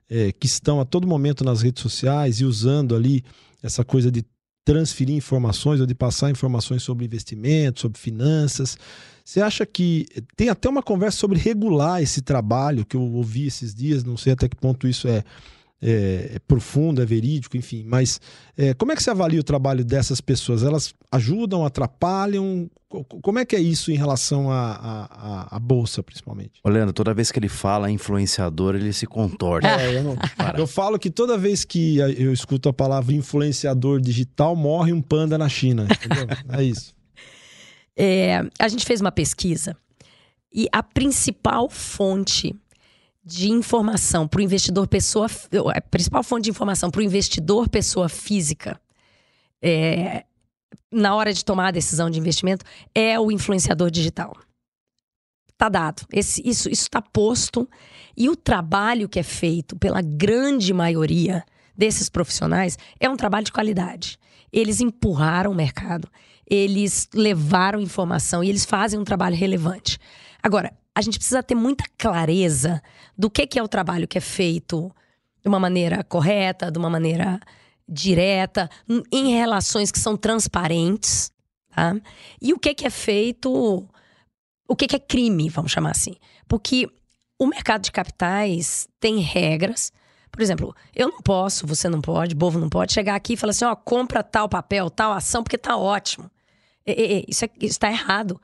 é, que estão a todo momento nas redes sociais e usando ali essa coisa de transferir informações ou de passar informações sobre investimentos, sobre finanças. Você acha que tem até uma conversa sobre regular esse trabalho que eu ouvi esses dias, não sei até que ponto isso é, é, é profundo, é verídico, enfim. Mas é, como é que você avalia o trabalho dessas pessoas? Elas ajudam, atrapalham? Como é que é isso em relação à, bolsa, principalmente? Olhando, toda vez que ele fala influenciador, ele se contorna. É, eu, não, <laughs> eu falo que toda vez que eu escuto a palavra influenciador digital, morre um panda na China. Entendeu? é isso. É, a gente fez uma pesquisa e a principal fonte de informação para o investidor pessoa, a principal fonte de informação para o investidor pessoa física é, na hora de tomar a decisão de investimento é o influenciador digital. Tá dado. Esse, isso está posto e o trabalho que é feito pela grande maioria desses profissionais é um trabalho de qualidade. Eles empurraram o mercado, eles levaram informação e eles fazem um trabalho relevante. Agora, a gente precisa ter muita clareza do que, que é o trabalho que é feito de uma maneira correta, de uma maneira direta, em relações que são transparentes, tá? E o que, que é feito, o que, que é crime, vamos chamar assim. Porque o mercado de capitais tem regras. Por exemplo, eu não posso, você não pode, Bovo não pode, chegar aqui e falar assim: ó, compra tal papel, tal ação, porque tá ótimo. Isso, é, isso tá errado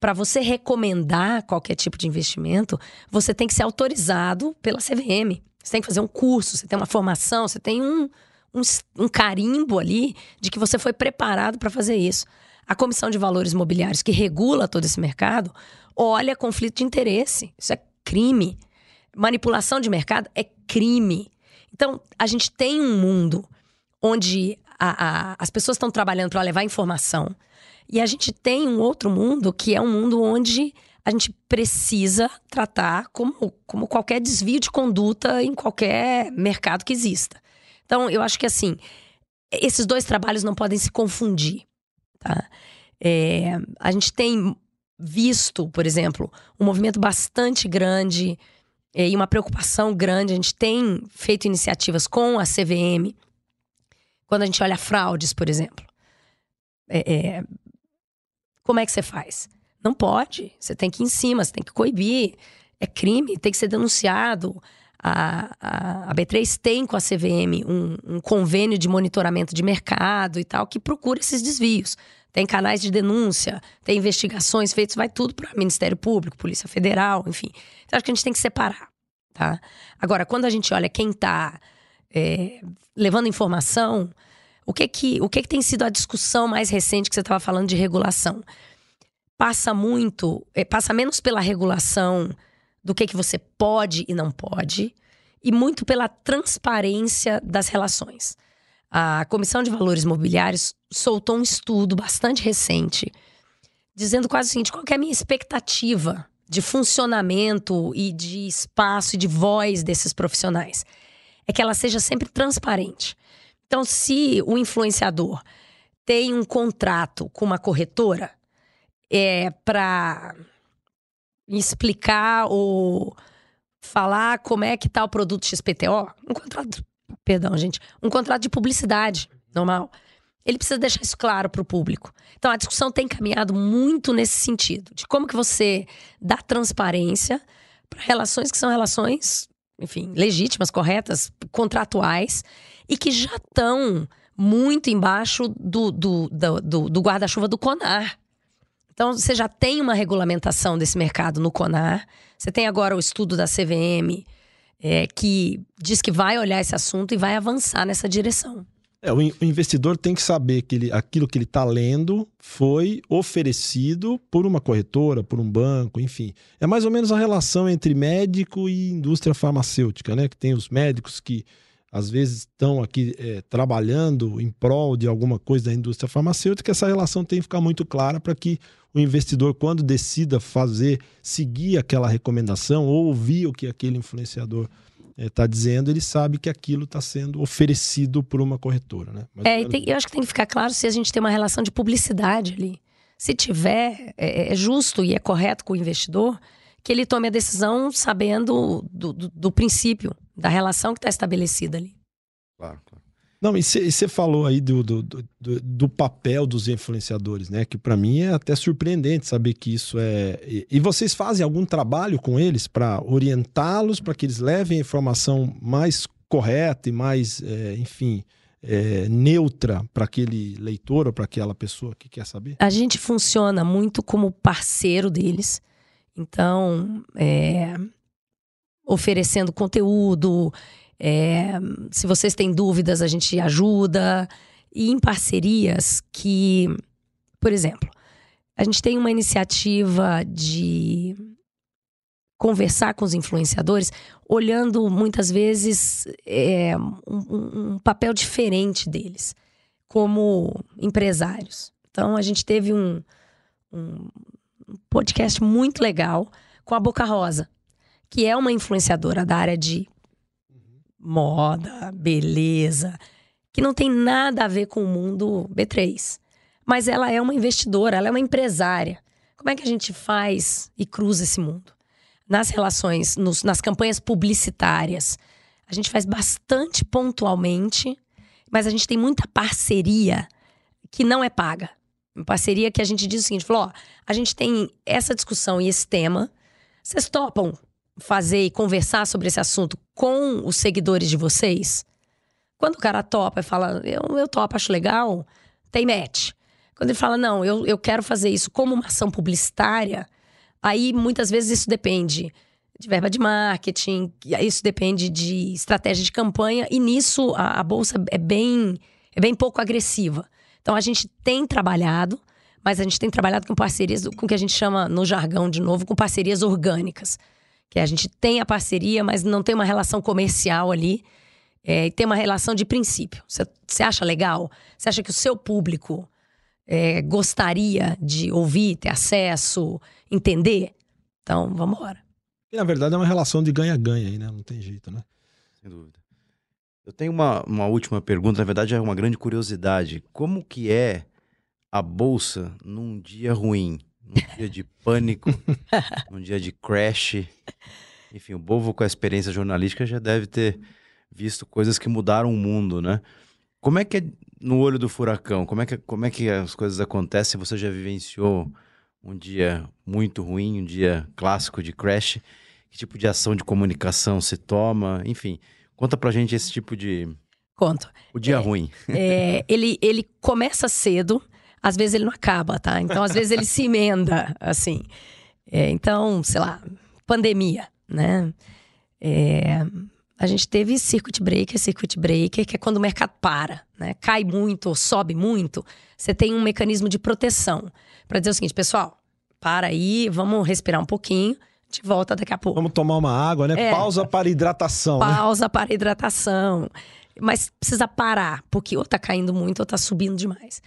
para você recomendar qualquer tipo de investimento, você tem que ser autorizado pela CVM. Você tem que fazer um curso, você tem uma formação, você tem um, um, um carimbo ali de que você foi preparado para fazer isso. A Comissão de Valores Mobiliários, que regula todo esse mercado, olha conflito de interesse. Isso é crime. Manipulação de mercado é crime. Então, a gente tem um mundo onde a, a, as pessoas estão trabalhando para levar informação, e a gente tem um outro mundo que é um mundo onde a gente precisa tratar como, como qualquer desvio de conduta em qualquer mercado que exista. Então, eu acho que assim, esses dois trabalhos não podem se confundir. Tá? É, a gente tem visto, por exemplo, um movimento bastante grande é, e uma preocupação grande. A gente tem feito iniciativas com a CVM. Quando a gente olha fraudes, por exemplo. É, é, como é que você faz? Não pode. Você tem que ir em cima, você tem que coibir. É crime, tem que ser denunciado. A, a, a B3 tem com a CVM um, um, convênio de monitoramento de mercado e tal, que procura esses desvios. Tem canais de denúncia, tem investigações feitas, vai tudo para Ministério Público, Polícia Federal, enfim. Então, acho que a gente tem que separar, tá? Agora, quando a gente olha quem está é, levando informação, o que que, o que que tem sido a discussão mais recente que você estava falando de regulação? Passa muito, é, passa menos pela regulação do que que você pode e não pode, e muito pela transparência das relações. A Comissão de Valores Mobiliários soltou um estudo bastante recente, dizendo quase o seguinte: qual é a minha expectativa de funcionamento e de espaço e de voz desses profissionais? É que ela seja sempre transparente. Então, se o influenciador tem um contrato com uma corretora é, para explicar ou falar como é que tá o produto XPTO, um contrato, perdão, gente, um contrato de publicidade normal. Ele precisa deixar isso claro para o público. Então a discussão tem caminhado muito nesse sentido, de como que você dá transparência para relações que são relações, enfim, legítimas, corretas, contratuais e que já estão muito embaixo do, do, do, do, do guarda-chuva do CONAR. Então, você já tem uma regulamentação desse mercado no CONAR, você tem agora o estudo da CVM, é, que diz que vai olhar esse assunto e vai avançar nessa direção. É, o investidor tem que saber que ele, aquilo que ele está lendo foi oferecido por uma corretora, por um banco, enfim. É mais ou menos a relação entre médico e indústria farmacêutica, né? Que tem os médicos que às vezes estão aqui é, trabalhando em prol de alguma coisa da indústria farmacêutica, essa relação tem que ficar muito clara para que o investidor, quando decida fazer, seguir aquela recomendação ou ouvir o que aquele influenciador está é, dizendo, ele sabe que aquilo está sendo oferecido por uma corretora. Né? Mas, é, tem, eu acho que tem que ficar claro se a gente tem uma relação de publicidade ali. Se tiver, é, é justo e é correto com o investidor que ele tome a decisão sabendo do, do, do princípio, da relação que está estabelecida ali. Claro, claro. Não, e você falou aí do, do, do, do, papel dos influenciadores, né? Que para mim é até surpreendente saber que isso é. E, e vocês fazem algum trabalho com eles para orientá-los, para que eles levem a informação mais correta e mais, é, enfim, é, neutra para aquele leitor ou para aquela pessoa que quer saber? A gente funciona muito como parceiro deles. Então, é, oferecendo conteúdo. É, se vocês têm dúvidas, a gente ajuda. E em parcerias que, por exemplo, a gente tem uma iniciativa de conversar com os influenciadores, olhando muitas vezes é, um, um, papel diferente deles, como empresários. Então, a gente teve um, um podcast muito legal com a Boca Rosa, que é uma influenciadora da área de moda, beleza, que não tem nada a ver com o mundo B3. Mas ela é uma investidora, ela é uma empresária. Como é que a gente faz e cruza esse mundo? Nas relações, nos, nas campanhas publicitárias, a gente faz bastante pontualmente, mas a gente tem muita parceria que não é paga. Uma parceria que a gente diz o seguinte: falou, ó, a gente tem essa discussão e esse tema. Vocês topam fazer e conversar sobre esse assunto com os seguidores de vocês? Quando o cara topa e fala, eu, eu topo, acho legal, tem match. Quando ele fala, não, eu, eu quero fazer isso como uma ação publicitária, aí muitas vezes isso depende de verba de marketing, isso depende de estratégia de campanha, e nisso a, a bolsa é bem, é bem pouco agressiva. Então a gente tem trabalhado, mas a gente tem trabalhado com parcerias, com o que a gente chama no jargão de novo, com parcerias orgânicas. Que a gente tem a parceria, mas não tem uma relação comercial ali. É, e tem uma relação de princípio. Você acha legal? Você acha que o seu público é, gostaria de ouvir, ter acesso, entender? Então, vamos embora. E na verdade é uma relação de ganha-ganha aí, né? Não tem jeito, né? Sem dúvida. Eu tenho uma, uma última pergunta, na verdade é uma grande curiosidade. Como que é a bolsa num dia ruim? Num dia de pânico, <laughs> num dia de crash? Enfim, o Bovo com a experiência jornalística já deve ter visto coisas que mudaram o mundo, né? Como é que é no olho do furacão? Como é que, como é que as coisas acontecem? Você já vivenciou um dia muito ruim, um dia clássico de crash? Que tipo de ação de comunicação se toma? Enfim, Conta pra gente esse tipo de. Conto. O dia é, ruim. É, ele, ele começa cedo, às vezes ele não acaba, tá? Então, às vezes ele se emenda, assim. É, então, sei lá, pandemia, né? É, a gente teve circuit breaker, circuit breaker, que é quando o mercado para, né? Cai muito ou sobe muito, você tem um mecanismo de proteção para dizer o seguinte, pessoal, para aí, vamos respirar um pouquinho gente volta daqui a pouco. Vamos tomar uma água, né? É, pausa para hidratação. Né? Pausa né? para hidratação. Mas precisa parar, porque ou tá caindo muito ou tá subindo demais.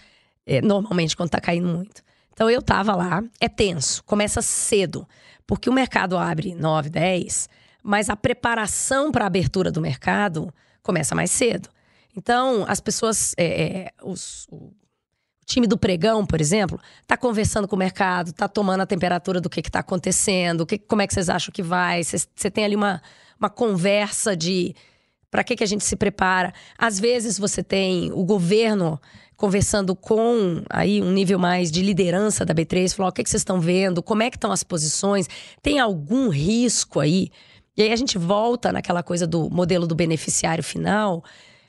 É, normalmente, quando tá caindo muito. Então eu tava lá, é tenso, começa cedo, porque o mercado abre 9, 10, mas a preparação para a abertura do mercado começa mais cedo. Então, as pessoas, é, é, os, time do pregão, por exemplo, está conversando com o mercado, está tomando a temperatura do que está acontecendo, que, como é que vocês acham que vai? Você tem ali uma, uma conversa de para que, que a gente se prepara. Às vezes você tem o governo conversando com aí um nível mais de liderança da B3, falou: o que, que vocês estão vendo, como é que estão as posições, tem algum risco aí? E aí a gente volta naquela coisa do modelo do beneficiário final.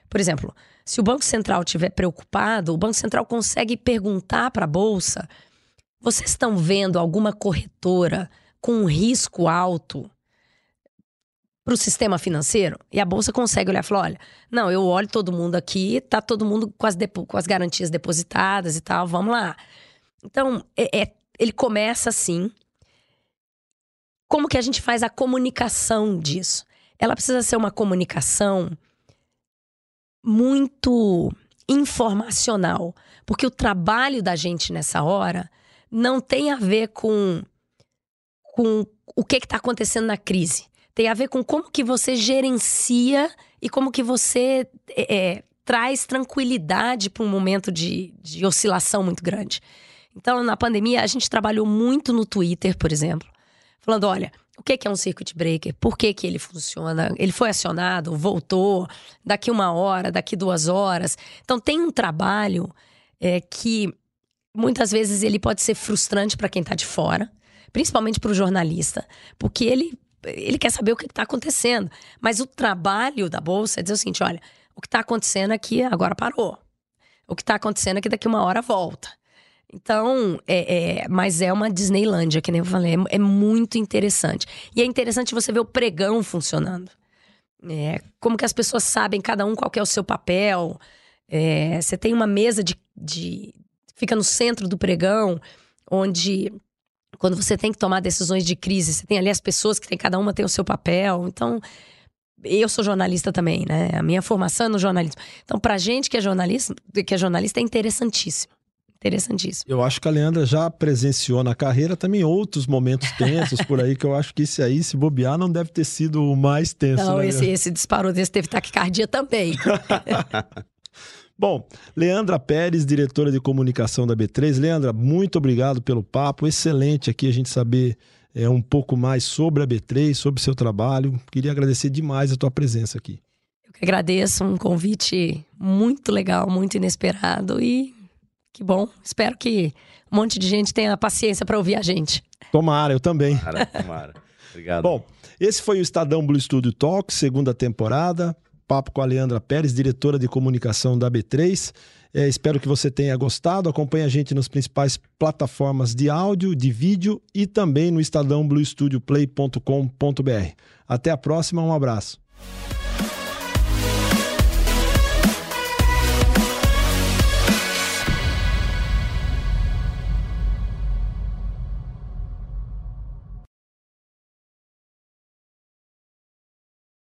Por exemplo, se o Banco Central estiver preocupado, o Banco Central consegue perguntar para a Bolsa: vocês estão vendo alguma corretora com risco alto para o sistema financeiro? E a Bolsa consegue olhar e falar: olha, não, eu olho todo mundo aqui, tá todo mundo com as, com as garantias depositadas e tal, vamos lá. Então, é, é, ele começa assim. Como que a gente faz a comunicação disso? Ela precisa ser uma comunicação muito informacional, porque o trabalho da gente nessa hora não tem a ver com, com o que está acontecendo na crise. Tem a ver com como que você gerencia e como que você é, é traz tranquilidade para um momento de, de oscilação muito grande. Então, na pandemia, a gente trabalhou muito no Twitter, por exemplo, falando: olha, O que, é um circuit breaker? Por que, que ele funciona? Ele foi acionado, voltou, daqui uma hora, daqui duas horas. Então, tem um trabalho é, que muitas vezes ele pode ser frustrante para quem está de fora, principalmente para o jornalista, porque ele, ele quer saber o que está acontecendo. Mas o trabalho da Bolsa é dizer o seguinte: olha, o que está acontecendo aqui agora parou. O que está acontecendo aqui daqui uma hora volta. Então, é, é, mas é uma Disneylândia, que nem eu falei, é, é, muito interessante. E é interessante você ver o pregão funcionando. É, como que as pessoas sabem, cada um, qual é o seu papel. É, você tem uma mesa de, de. Fica no centro do pregão, onde quando você tem que tomar decisões de crise, você tem ali as pessoas que tem, cada uma tem o seu papel. Então, eu sou jornalista também, né? A minha formação é no jornalismo. Então, pra gente que é jornalista, que é jornalista é interessantíssimo. Interessantíssimo. Eu acho que a Leandra já presenciou na carreira também outros momentos tensos por aí, que eu acho que esse aí, se bobear, não deve ter sido o mais tenso. Não, né? esse, esse disparou desse teve taquicardia também. <laughs> Bom, Leandra Pérez, diretora de comunicação da B3. Leandra, muito obrigado pelo papo. Excelente aqui a gente saber é, um pouco mais sobre a B3, sobre seu trabalho. Queria agradecer demais a tua presença aqui. Eu que agradeço, um convite muito legal, muito inesperado e que bom. Espero que um monte de gente tenha paciência para ouvir a gente. Tomara, eu também. Tomara, tomara. Obrigado. Bom, esse foi o Estadão Blue Studio Talk, segunda temporada. Papo com a Leandra Pérez, diretora de comunicação da B3. É, espero que você tenha gostado. Acompanhe a gente nas principais plataformas de áudio, de vídeo e também no estadãobluestudioplay.com.br. Até a próxima, um abraço.